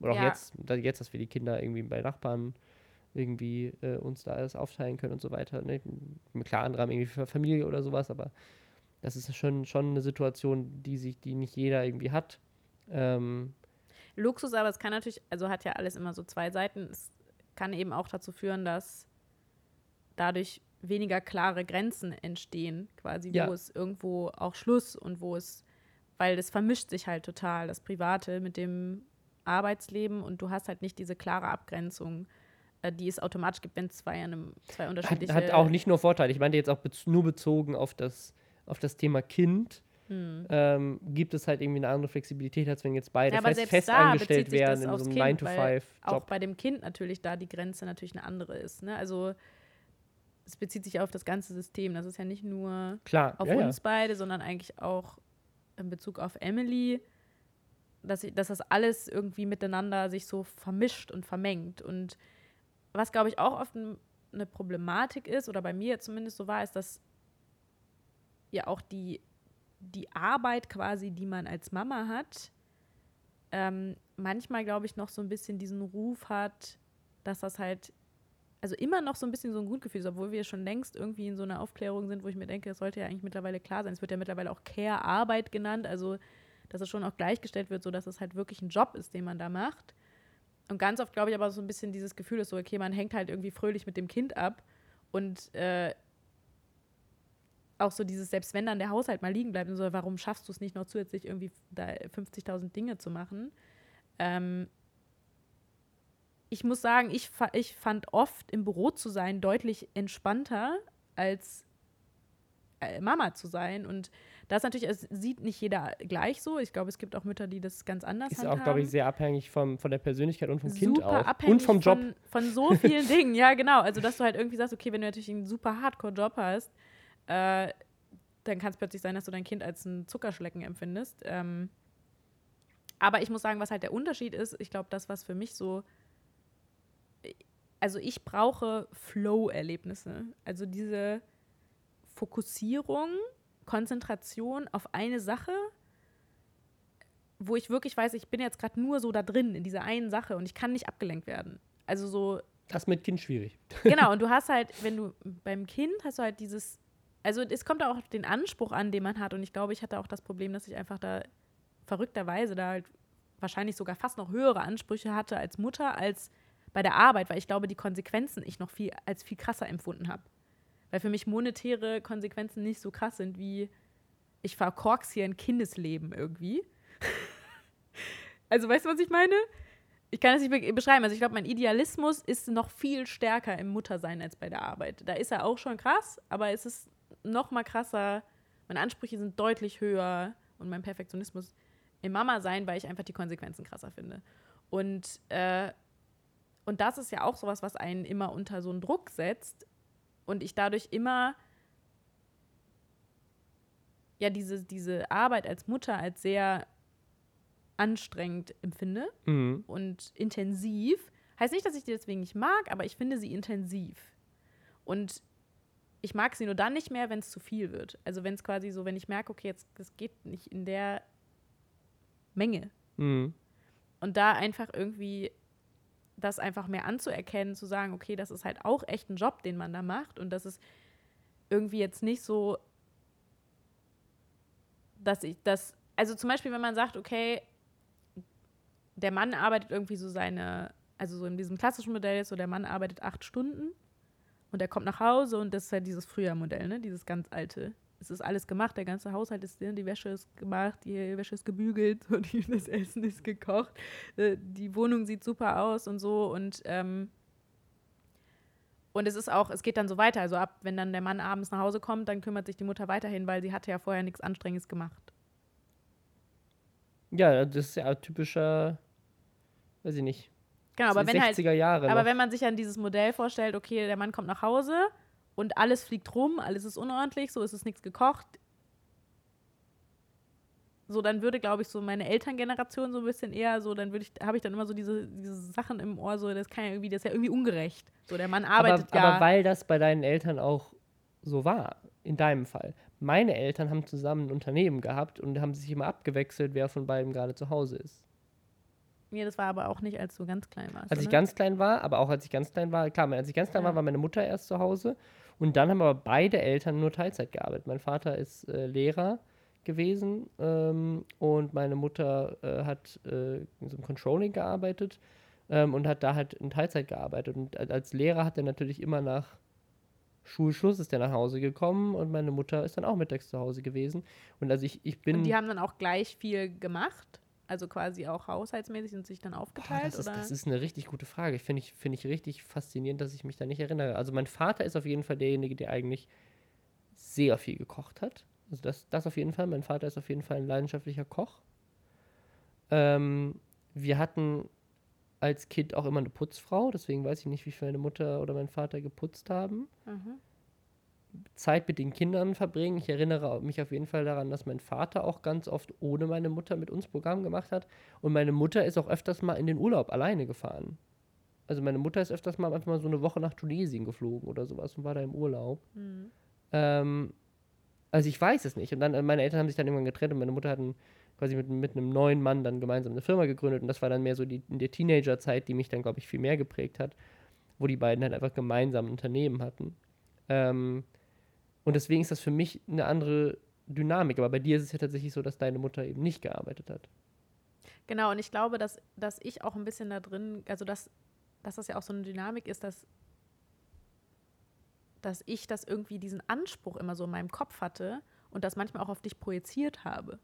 Oder auch Ja. jetzt, jetzt, dass wir die Kinder irgendwie bei Nachbarn irgendwie äh, uns da alles aufteilen können und so weiter. Ne? Klar, andere haben irgendwie Fa- Familie oder sowas, aber das ist schon, schon eine Situation, die sich, die nicht jeder irgendwie hat. Ähm, Luxus, aber es kann natürlich, also hat ja alles immer so zwei Seiten. Es kann eben auch dazu führen, dass dadurch weniger klare Grenzen entstehen, quasi, Ja. wo es irgendwo auch Schluss und wo es, weil das vermischt sich halt total, das Private mit dem Arbeitsleben und du hast halt nicht diese klare Abgrenzung, äh, die es automatisch gibt, wenn es zwei, einem, zwei hat, unterschiedliche. hat auch nicht nur Vorteile. Ich meinte jetzt auch bez nur bezogen auf das, auf das Thema Kind. Hm. Ähm, gibt es halt irgendwie eine andere Flexibilität, als wenn jetzt beide Ja, fest, fest angestellt werden in so einem Kind, weil Auch 9-to-5-Job. bei dem Kind natürlich da die Grenze natürlich eine andere ist. Ne? Also es bezieht sich auf das ganze System. Das ist ja nicht nur Klar, auf ja, ja. uns beide, sondern eigentlich auch in Bezug auf Emily, dass, ich, dass das alles irgendwie miteinander sich so vermischt und vermengt. Und was, glaube ich, auch oft eine Problematik ist, oder bei mir zumindest so war, ist, dass ja auch die, die Arbeit quasi, die man als Mama hat, ähm, manchmal, glaube ich, noch so ein bisschen diesen Ruf hat, dass das halt, also immer noch so ein bisschen so ein Gutgefühl obwohl wir schon längst irgendwie in so einer Aufklärung sind, wo ich mir denke, es sollte ja eigentlich mittlerweile klar sein. Es wird ja mittlerweile auch Care-Arbeit genannt, also dass es schon auch gleichgestellt wird, so dass es halt wirklich ein Job ist, den man da macht. Und ganz oft, glaube ich, aber so ein bisschen dieses Gefühl ist so, okay, man hängt halt irgendwie fröhlich mit dem Kind ab und äh, auch so dieses, selbst wenn dann der Haushalt mal liegen bleibt und so, warum schaffst du es nicht noch zusätzlich irgendwie da 50.000 Dinge zu machen? Ähm, ich muss sagen, ich, fa ich fand oft im Büro zu sein deutlich entspannter als äh, Mama zu sein. Und das natürlich, es sieht nicht jeder gleich so. Ich glaube, es gibt auch Mütter, die das ganz anders Ist auch, handhaben. glaube ich, sehr abhängig vom, von der Persönlichkeit und vom Kind super auch. abhängig Und vom Job. Von, von so vielen Dingen, ja, genau. Also, dass du halt irgendwie sagst, okay, wenn du natürlich einen super Hardcore-Job hast, äh, dann kann es plötzlich sein, dass du dein Kind als ein Zuckerschlecken empfindest. Ähm, aber ich muss sagen, was halt der Unterschied ist, ich glaube, das, was für mich so. Also, ich brauche Flow-Erlebnisse. Also, diese Fokussierung, Konzentration auf eine Sache, wo ich wirklich weiß, ich bin jetzt gerade nur so da drin in dieser einen Sache und ich kann nicht abgelenkt werden. Also so, Das mit Kind schwierig. genau, und du hast halt, wenn du beim Kind hast du halt dieses, also es kommt auch auf den Anspruch an, den man hat. Und ich glaube, ich hatte auch das Problem, dass ich einfach da verrückterweise da halt wahrscheinlich sogar fast noch höhere Ansprüche hatte als Mutter als bei der Arbeit, weil ich glaube, die Konsequenzen ich noch viel als viel krasser empfunden habe. Weil für mich monetäre Konsequenzen nicht so krass sind wie ich verkorks hier ein Kindesleben irgendwie. also weißt du, was ich meine? Ich kann es nicht be beschreiben. Also ich glaube, mein Idealismus ist noch viel stärker im Muttersein als bei der Arbeit. Da ist er auch schon krass, aber es ist noch mal krasser. Meine Ansprüche sind deutlich höher und mein Perfektionismus im Mama sein, weil ich einfach die Konsequenzen krasser finde. Und, äh, und das ist ja auch sowas, was einen immer unter so einen Druck setzt und ich dadurch immer ja diese, diese Arbeit als Mutter als sehr anstrengend empfinde Mhm. und intensiv. Heißt nicht, dass ich die deswegen nicht mag, aber ich finde sie intensiv. Und ich mag sie nur dann nicht mehr, wenn es zu viel wird. Also wenn es quasi so, wenn ich merke, okay, jetzt das geht nicht in der Menge. Mhm. Und da einfach irgendwie das einfach mehr anzuerkennen, zu sagen, okay, das ist halt auch echt ein Job, den man da macht und das ist irgendwie jetzt nicht so, dass ich das, also zum Beispiel, wenn man sagt, okay, der Mann arbeitet irgendwie so seine, also so in diesem klassischen Modell ist so, der Mann arbeitet acht Stunden und er kommt nach Hause und das ist halt dieses Frühjahrmodell, ne, dieses ganz alte. Es ist alles gemacht, der ganze Haushalt ist, die Wäsche ist gemacht, die Wäsche ist gebügelt und das Essen ist gekocht, äh, die Wohnung sieht super aus und so und ähm, und es ist auch, es geht dann so weiter. Also ab, wenn dann der Mann abends nach Hause kommt, dann kümmert sich die Mutter weiterhin, weil sie hatte ja vorher nichts Anstrengendes gemacht. Ja, das ist ja typischer, weiß ich nicht, Genau, aber wenn halt, 60er Jahre. aber noch. wenn man sich an dieses Modell vorstellt, okay, der Mann kommt nach Hause und alles fliegt rum, alles ist unordentlich, so ist es nichts gekocht. So, dann würde, glaube ich, so meine Elterngeneration so ein bisschen eher so, dann würde ich, habe ich dann immer so diese, diese Sachen im Ohr, so, das kann ja irgendwie, das ist ja irgendwie ungerecht. So, der Mann arbeitet aber, ja. aber weil das bei deinen Eltern auch so war, in deinem Fall. Meine Eltern haben zusammen ein Unternehmen gehabt und haben sich immer abgewechselt, wer von beiden gerade zu Hause ist. Mir, das war aber auch nicht, als du ganz klein warst. Als ich oder? ganz klein war, aber auch als ich ganz klein war, klar, als ich ganz klein Ja. war, war meine Mutter erst zu Hause und dann haben aber beide Eltern nur Teilzeit gearbeitet. Mein Vater ist äh, Lehrer gewesen ähm, und meine Mutter äh, hat äh, in so einem Controlling gearbeitet ähm, und hat da halt in Teilzeit gearbeitet. Und als Lehrer hat er natürlich immer nach Schulschluss ist er nach Hause gekommen und meine Mutter ist dann auch mittags zu Hause gewesen. Und also ich, ich bin. Und die haben dann auch gleich viel gemacht? Also quasi auch haushaltsmäßig und sich dann Boah, aufgeteilt? das, ist, das ist eine richtig gute Frage. Finde ich, finde ich richtig faszinierend, dass ich mich da nicht erinnere. Also mein Vater ist auf jeden Fall derjenige, der eigentlich sehr viel gekocht hat. Also das, das auf jeden Fall. Mein Vater ist auf jeden Fall ein leidenschaftlicher Koch. Ähm, wir hatten als Kind auch immer eine Putzfrau, deswegen weiß ich nicht, wie viel meine Mutter oder mein Vater geputzt haben. mhm. Zeit mit den Kindern verbringen. Ich erinnere mich auf jeden Fall daran, dass mein Vater auch ganz oft ohne meine Mutter mit uns Programm gemacht hat. Und meine Mutter ist auch öfters mal in den Urlaub alleine gefahren. Also meine Mutter ist öfters mal einfach mal so eine Woche nach Tunesien geflogen oder sowas und war da im Urlaub. Mhm. Ähm, also ich weiß es nicht. Und dann, äh, meine Eltern haben sich dann irgendwann getrennt und meine Mutter hat ein, quasi mit, mit einem neuen Mann dann gemeinsam eine Firma gegründet. Und das war dann mehr so die, in der Teenagerzeit, die mich dann, glaube ich, viel mehr geprägt hat, wo die beiden halt einfach gemeinsam ein Unternehmen hatten. Ähm, und deswegen ist das für mich eine andere Dynamik. Aber bei dir ist es ja tatsächlich so, dass deine Mutter eben nicht gearbeitet hat. Genau, und ich glaube, dass, dass ich auch ein bisschen da drin, also dass, dass das ja auch so eine Dynamik ist, dass, dass ich das irgendwie diesen Anspruch immer so in meinem Kopf hatte und das manchmal auch auf dich projiziert habe.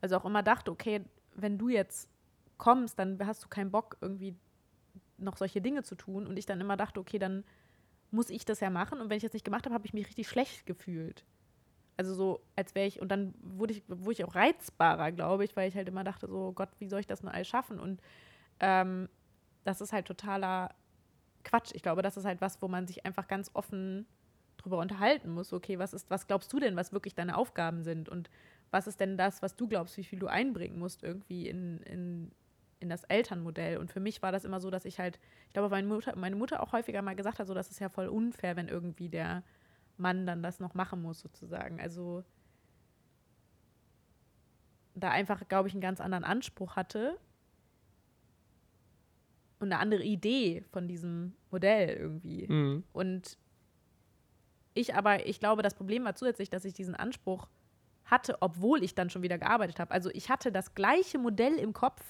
Also auch immer dachte, okay, wenn du jetzt kommst, dann hast du keinen Bock, irgendwie noch solche Dinge zu tun. Und ich dann immer dachte, okay, dann muss ich das ja machen. Und wenn ich das nicht gemacht habe, habe ich mich richtig schlecht gefühlt. Also so, als wäre ich, und dann wurde ich, wurde ich auch reizbarer, glaube ich, weil ich halt immer dachte, so Gott, wie soll ich das nur alles schaffen? Und ähm, das ist halt totaler Quatsch. Ich glaube, das ist halt was, wo man sich einfach ganz offen drüber unterhalten muss. Okay, was ist, was glaubst du denn, was wirklich deine Aufgaben sind? Und was ist denn das, was du glaubst, wie viel du einbringen musst irgendwie in, in, in das Elternmodell? Und für mich war das immer so, dass ich halt, ich glaube, meine Mutter, meine Mutter auch häufiger mal gesagt hat, so, das ist ja voll unfair, wenn irgendwie der Mann dann das noch machen muss, sozusagen. Also da einfach, glaube ich, einen ganz anderen Anspruch hatte und eine andere Idee von diesem Modell irgendwie. Mhm. Und ich aber, ich glaube, das Problem war zusätzlich, dass ich diesen Anspruch hatte, obwohl ich dann schon wieder gearbeitet habe. Also ich hatte das gleiche Modell im Kopf,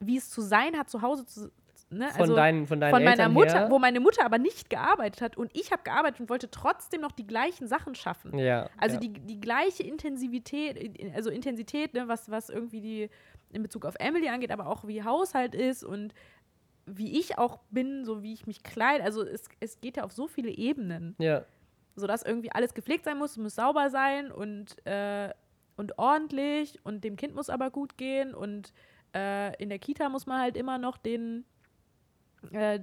wie es zu sein hat, zu Hause zu ne? Von, also deinen, von deinen von meiner Eltern Mutter, her. wo meine Mutter aber nicht gearbeitet hat und ich habe gearbeitet und wollte trotzdem noch die gleichen Sachen schaffen. ja, Also ja. die, die gleiche Intensivität, also Intensität, ne, was, was irgendwie die in Bezug auf Emily angeht, aber auch wie Haushalt ist und wie ich auch bin, so wie ich mich kleide. Also es, es geht ja auf so viele Ebenen, ja. sodass irgendwie alles gepflegt sein muss, es muss sauber sein und, äh, und ordentlich und dem Kind muss aber gut gehen und äh, in der Kita muss man halt immer noch den äh,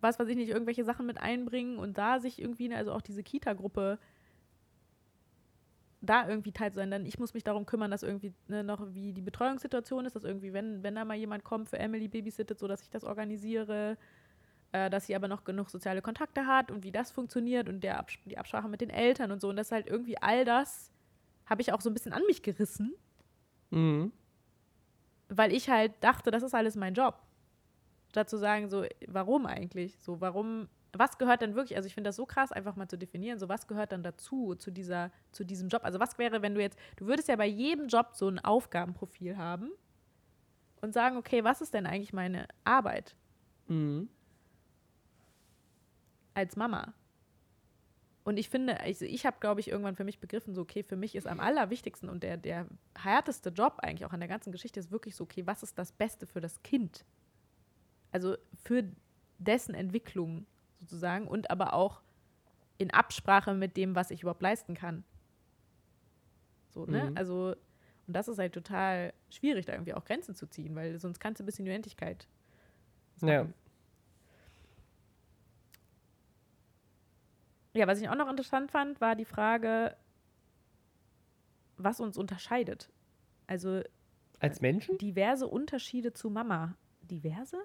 was weiß ich nicht, irgendwelche Sachen mit einbringen und da sich irgendwie, also auch diese Kita-Gruppe da irgendwie teil sein. Dann ich muss mich darum kümmern, dass irgendwie ne, noch wie die Betreuungssituation ist, dass irgendwie, wenn, wenn da mal jemand kommt für Emily babysittet, so dass ich das organisiere, äh, dass sie aber noch genug soziale Kontakte hat und wie das funktioniert und der Abs die Absprache mit den Eltern und so. Und das halt irgendwie all das habe ich auch so ein bisschen an mich gerissen, Mhm. Weil ich halt dachte, das ist alles mein Job. Statt zu sagen, so, warum eigentlich? So, warum, was gehört denn wirklich, also ich finde das so krass, einfach mal zu definieren, so was gehört dann dazu, zu dieser, zu diesem Job? Also was wäre, wenn du jetzt, du würdest ja bei jedem Job so ein Aufgabenprofil haben und sagen, okay, was ist denn eigentlich meine Arbeit Mhm. als Mama? Und ich finde, also ich habe, glaube ich, irgendwann für mich begriffen, so, okay, für mich ist am allerwichtigsten und der, der härteste Job eigentlich auch an der ganzen Geschichte ist wirklich so, okay, was ist das Beste für das Kind? Also für dessen Entwicklung sozusagen und aber auch in Absprache mit dem, was ich überhaupt leisten kann. So, ne? Mhm. Also, und das ist halt total schwierig, da irgendwie auch Grenzen zu ziehen, weil sonst kannst du ein bisschen die Unendlichkeit. Ja. Ja, was ich auch noch interessant fand, war die Frage, was uns unterscheidet. Also Als Menschen? diverse Unterschiede zu Mama. Diverse?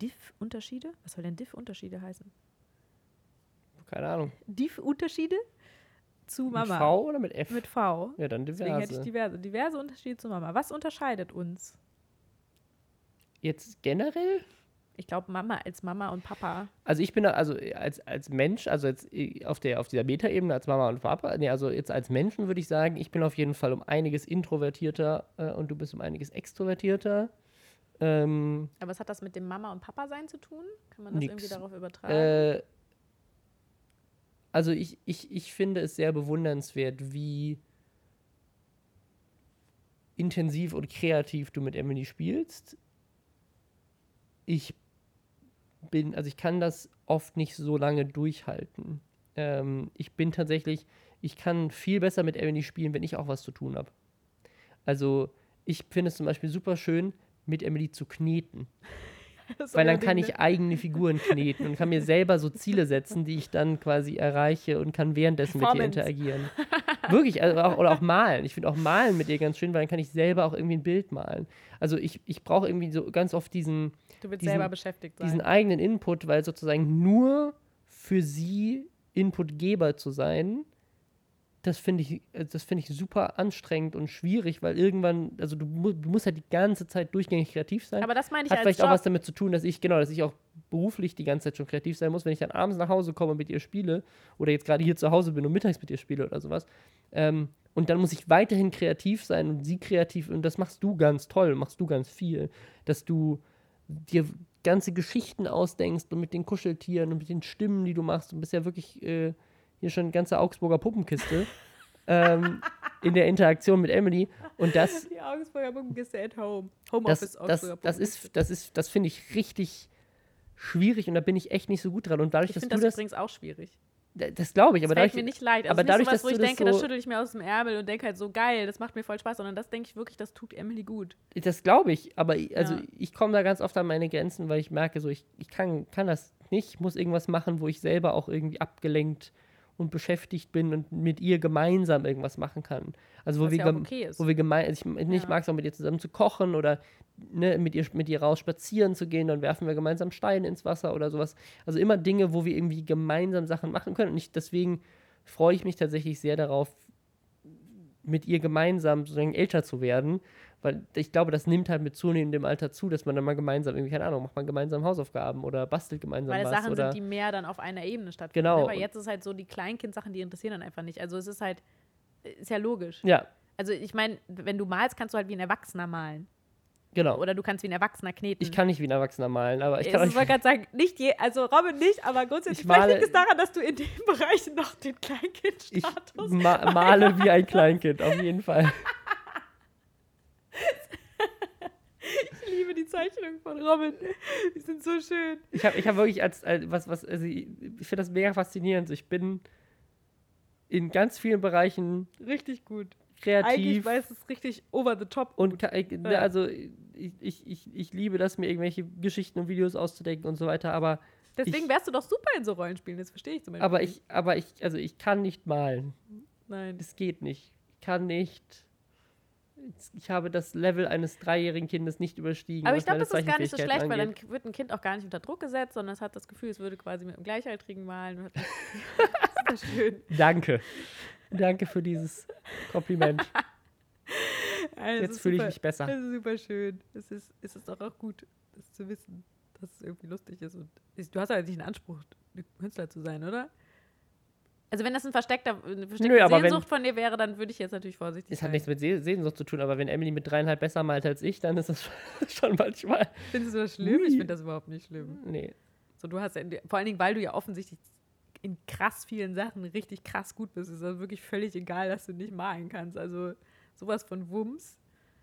Diff-Unterschiede? Was soll denn Diff-Unterschiede heißen? Keine Ahnung. Diff-Unterschiede zu Mama. Mit V oder mit F? Mit V. ja, dann Deswegen hätte ich diverse. diverse. Diverse Unterschiede zu Mama. Was unterscheidet uns? Jetzt generell? Ich glaube, Mama als Mama und Papa. Also ich bin also als, als Mensch, also jetzt äh, auf, der, auf dieser Metaebene als Mama und Papa, nee, also jetzt als Menschen würde ich sagen, ich bin auf jeden Fall um einiges introvertierter äh, und du bist um einiges extrovertierter. Ähm, Aber was hat das mit dem Mama und Papa sein zu tun? Kann man das Nix. irgendwie darauf übertragen? äh, also ich, ich, ich finde es sehr bewundernswert, wie intensiv und kreativ du mit Emily spielst. Ich bin, also ich kann das oft nicht so lange durchhalten. Ähm, ich bin tatsächlich, ich kann viel besser mit Emily spielen, wenn ich auch was zu tun habe. Also ich finde es zum Beispiel super schön, mit Emily zu kneten. Weil dann kann ich ne? eigene Figuren kneten und kann mir selber so Ziele setzen, die ich dann quasi erreiche und kann währenddessen mit ihr interagieren. Wirklich, also auch, oder auch malen. Ich finde auch malen mit ihr ganz schön, weil dann kann ich selber auch irgendwie ein Bild malen. Also ich, ich brauche irgendwie so ganz oft diesen, diesen- selber beschäftigt sein. diesen eigenen Input, weil sozusagen nur für sie Inputgeber zu sein, das finde ich, äh, das finde ich super anstrengend und schwierig, weil irgendwann, also du, mu du musst halt die ganze Zeit durchgängig kreativ sein Aber das meine ich hat als vielleicht Job. auch was damit zu tun, dass ich, genau, dass ich auch beruflich die ganze Zeit schon kreativ sein muss. Wenn ich dann abends nach Hause komme und mit ihr spiele oder jetzt gerade hier zu Hause bin und mittags mit ihr spiele oder sowas, ähm, und dann muss ich weiterhin kreativ sein und sie kreativ und das machst du ganz toll, machst du ganz viel, dass du dir ganze Geschichten ausdenkst und mit den Kuscheltieren und mit den Stimmen, die du machst und bist ja wirklich äh, hier schon eine ganze Augsburger Puppenkiste ähm, in der Interaktion mit Emily und das Die Augsburger Puppenkiste at home. das, Homeoffice das, Augsburger das Puppenkiste. ist, das ist, das finde ich richtig schwierig und da bin ich echt nicht so gut dran. Und dadurch, Ich dass finde du das das, übrigens auch schwierig. da- das glaube ich, Das aber fällt dadurch, mir nicht leid. Also aber nicht dadurch, so was, dass wo ich das denke, das so- schüttel ich mir aus dem Ärmel und denke halt so geil, das macht mir voll Spaß, sondern das denke ich wirklich, das tut Emily gut. das glaube ich, aber ich- also Ja. ich komme da ganz oft an meine Grenzen, weil ich merke, so ich, ich kann, kann das nicht, ich muss irgendwas machen, wo ich selber auch irgendwie abgelenkt und beschäftigt bin und mit ihr gemeinsam irgendwas machen kann. Also wo Was wir, ja okay wo wir gemein, also ich, ich Ja. mag es auch mit ihr zusammen zu kochen oder ne, mit, ihr, mit ihr raus spazieren zu gehen, dann werfen wir gemeinsam Steine ins Wasser oder sowas. Also immer Dinge, wo wir irgendwie gemeinsam Sachen machen können. Und ich, deswegen freue ich mich tatsächlich sehr darauf, mit ihr gemeinsam sozusagen älter zu werden, Weil ich glaube, das nimmt halt mit zunehmendem Alter zu, dass man dann mal gemeinsam, irgendwie, keine Ahnung, macht man gemeinsam Hausaufgaben oder bastelt gemeinsam Weil was. Sachen oder sind, die mehr dann auf einer Ebene stattfinden. Genau. ne? Weil jetzt ist halt so, die Kleinkind-Sachen, die interessieren dann einfach nicht. Also es ist halt, ist ja logisch. ja, Also ich meine, wenn du malst, kannst du halt wie ein Erwachsener malen. genau. Oder du kannst wie ein Erwachsener kneten. ich kann nicht wie ein Erwachsener malen, aber ich Ich kann wollte euch, gerade sagen, nicht je, also Robin nicht, aber grundsätzlich Ich vielleicht liegt es daran, dass du in dem Bereich noch den ich Kleinkind-Status ma male wie ein Kleinkind, auf jeden Fall. Ich liebe die Zeichnungen von Robin. Die sind so schön. Ich habe ich hab wirklich als, als was, was, also ich, ich finde das mega faszinierend. Ich bin in ganz vielen Bereichen Richtig gut. Eigentlich, kreativ weil es ist richtig over the top. und gut. ka- ich, Ja. also ich, ich, ich, ich liebe das, mir irgendwelche Geschichten und Videos auszudenken und so weiter, aber, Deswegen ich- wärst du doch super in so Rollenspielen, das verstehe ich zum Beispiel. aber ich, aber ich, also ich kann nicht malen. Nein. Es geht nicht. Ich kann nicht. Ich habe das Level eines dreijährigen Kindes nicht überstiegen. Aber ich glaube, das ist gar nicht so schlecht, weil dann angeht. wird ein Kind auch gar nicht unter Druck gesetzt, sondern es hat das Gefühl, es würde quasi mit einem Gleichaltrigen malen. Das ist schön. Danke. Danke für dieses Kompliment. Also, Jetzt fühle ich mich besser. Es ist super schön. Es ist, es ist doch auch gut, das zu wissen, dass es irgendwie lustig ist. Und du hast ja nicht den Anspruch, Künstler zu sein, oder? Also wenn das ein versteckter, eine versteckte Nö, aber wenn- Sehnsucht von dir wäre, dann würde ich jetzt natürlich vorsichtig Es sein. hat nichts mit Se Sehnsucht zu tun, aber wenn Emily mit dreieinhalb besser malt als ich, dann ist das schon manchmal. Findest du das schlimm? Ich Ui. finde das überhaupt nicht schlimm. Nee. So, du hast ja, vor allen Dingen, weil du ja offensichtlich in krass vielen Sachen richtig krass gut bist, ist das wirklich völlig egal, dass du nicht malen kannst. Also sowas von Wumms.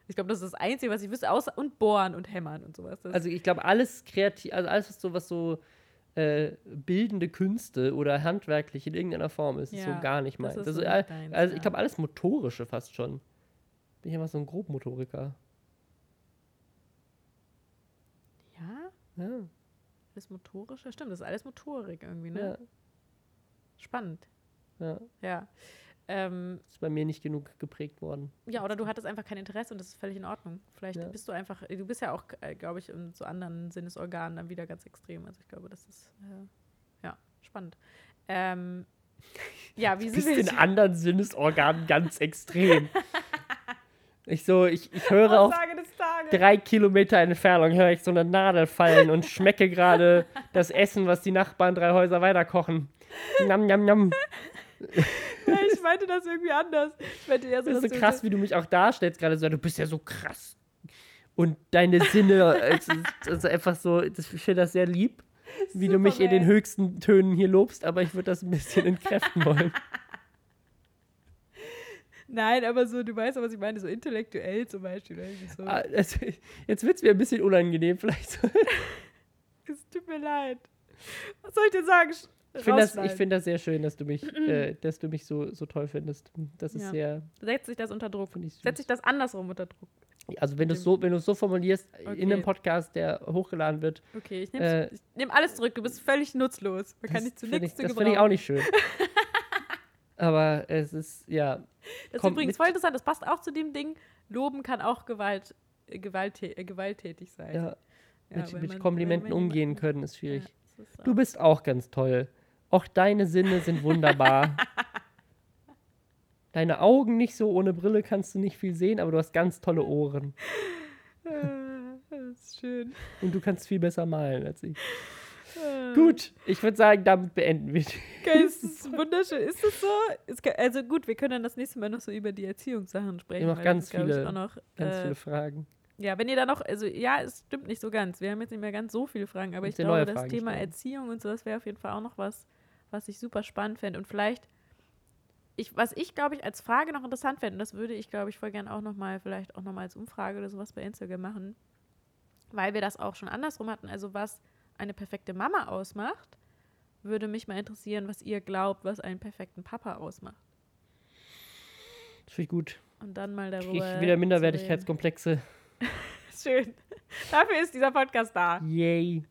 Ich glaube, das ist das Einzige, was ich wüsste, außer und bohren und hämmern und sowas. Das, Also ich glaube, alles kreativ, also alles, was so, was so äh, bildende Künste oder handwerklich in irgendeiner Form ist, ist so Ja, gar nicht meins. Also, so nicht deins, also ja. ich glaube, alles Motorische fast schon. Bin ich immer so ein Grobmotoriker. ja, Ja, alles Motorische. Stimmt, das ist alles Motorik irgendwie, ne? ja, Spannend. ja. Ja. Ähm, Ist bei mir nicht genug geprägt worden. ja, oder du hattest einfach kein Interesse und das ist völlig in Ordnung. Vielleicht Ja. bist du einfach, du bist ja auch, äh, glaube ich, in so anderen Sinnesorganen dann wieder ganz extrem. Also ich glaube, das ist, äh, ja, spannend. Ähm, ja, wie Du sind bist wir in anderen Sinnesorganen ganz extrem. Ich so, ich, ich höre auf Tages. drei Kilometer Entfernung, höre ich so eine Nadel fallen und schmecke gerade das Essen, was die Nachbarn drei Häuser weiter kochen. Nam, nam, nam. Ich meinte das irgendwie anders. Ich meinte eher so, Das ist so krass, wie du mich auch darstellst gerade. So, du bist ja so krass. Und deine Sinne, es ist einfach so, das, ich finde das sehr lieb, wie du mich in den höchsten Tönen hier lobst, aber ich würde das ein bisschen entkräften wollen. Nein, aber so, du weißt, was ich meine, so intellektuell zum Beispiel. So. Ah, das, jetzt wird es mir ein bisschen unangenehm, vielleicht. Es tut mir leid. Was soll ich denn sagen? Ich finde das, ich find das sehr schön, dass du mich, äh, dass du mich so, so toll findest. Das ist Ja. sehr, Setzt sich das unter Druck. Setzt sich das andersrum unter Druck. Also wenn du es so, wenn du es so formulierst in einem Okay. Podcast, der hochgeladen wird, Okay, ich nehme Äh, nehm alles zurück. Du bist völlig nutzlos. Man kann dich zu nichts zu das finde ich auch nicht schön. Aber es ist, ja, Das ist übrigens voll interessant. Das passt auch zu dem Ding. Loben kann auch Gewalt, äh, gewaltä äh, gewalttätig sein. ja, Ja, mit, mit Komplimenten umgehen können, ist Ja, schwierig. das ist Du bist auch ganz toll. Auch deine Sinne sind wunderbar. Deine Augen nicht so, ohne Brille kannst du nicht viel sehen, aber du hast ganz tolle Ohren. Das ist schön. Und du kannst viel besser malen als ich. Äh, Gut, ich würde sagen, damit beenden wir. die- Okay, es ist wunderschön. Ist es so? Also gut, wir können dann das nächste Mal noch so über die Erziehungssachen sprechen. noch weil ganz das viele- noch, Ganz äh, viele Fragen. Ja, wenn ihr da noch, also ja, es stimmt nicht so ganz. Wir haben jetzt nicht mehr ganz so viele Fragen, aber ich glaube, das Fragen Thema stellen. Erziehung und so, das wäre auf jeden Fall auch noch was, was ich super spannend fände. Und vielleicht, ich, was ich, glaube ich, als Frage noch interessant fände, und das würde ich, glaube ich, voll gerne auch nochmal, vielleicht auch nochmal als Umfrage oder sowas bei Instagram machen, weil wir das auch schon andersrum hatten. Also was eine perfekte Mama ausmacht, würde mich mal interessieren, was ihr glaubt, was einen perfekten Papa ausmacht. Das finde ich gut. Und dann mal Krieg darüber. ich wieder Minderwertigkeitskomplexe. Schön. Dafür ist dieser Podcast da. Yay.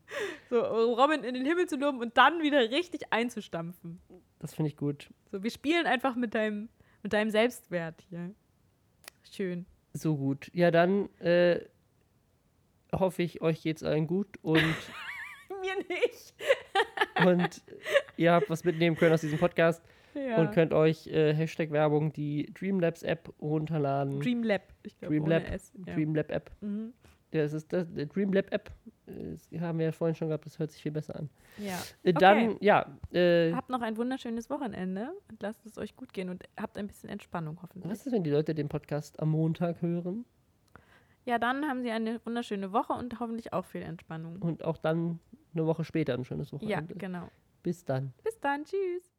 So, Robin in den Himmel zu loben und dann wieder richtig einzustampfen. Das finde ich gut. So, wir spielen einfach mit deinem, mit deinem Selbstwert hier. Schön. So gut. Ja, dann äh, hoffe ich, euch geht's allen gut und, Mir nicht. und ihr habt was mitnehmen können aus diesem Podcast. Ja. und könnt euch äh, Hashtag Werbung die Dreamlabs App runterladen. Dreamlab. Ich glaube, Dreamlab. Ja. Dreamlab App. Mhm. Das ist das, die Dreamlab App. Das haben wir ja vorhin schon gehabt, das hört sich viel besser an. ja. Äh, Dann, ja, äh, Habt noch ein wunderschönes Wochenende und lasst es euch gut gehen und habt ein bisschen Entspannung hoffentlich. was ist, wenn die Leute den Podcast am Montag hören Ja, dann haben sie eine wunderschöne Woche und hoffentlich auch viel Entspannung. und auch dann eine Woche später ein schönes Ja, Wochenende? genau. Bis dann. Bis dann. Tschüss.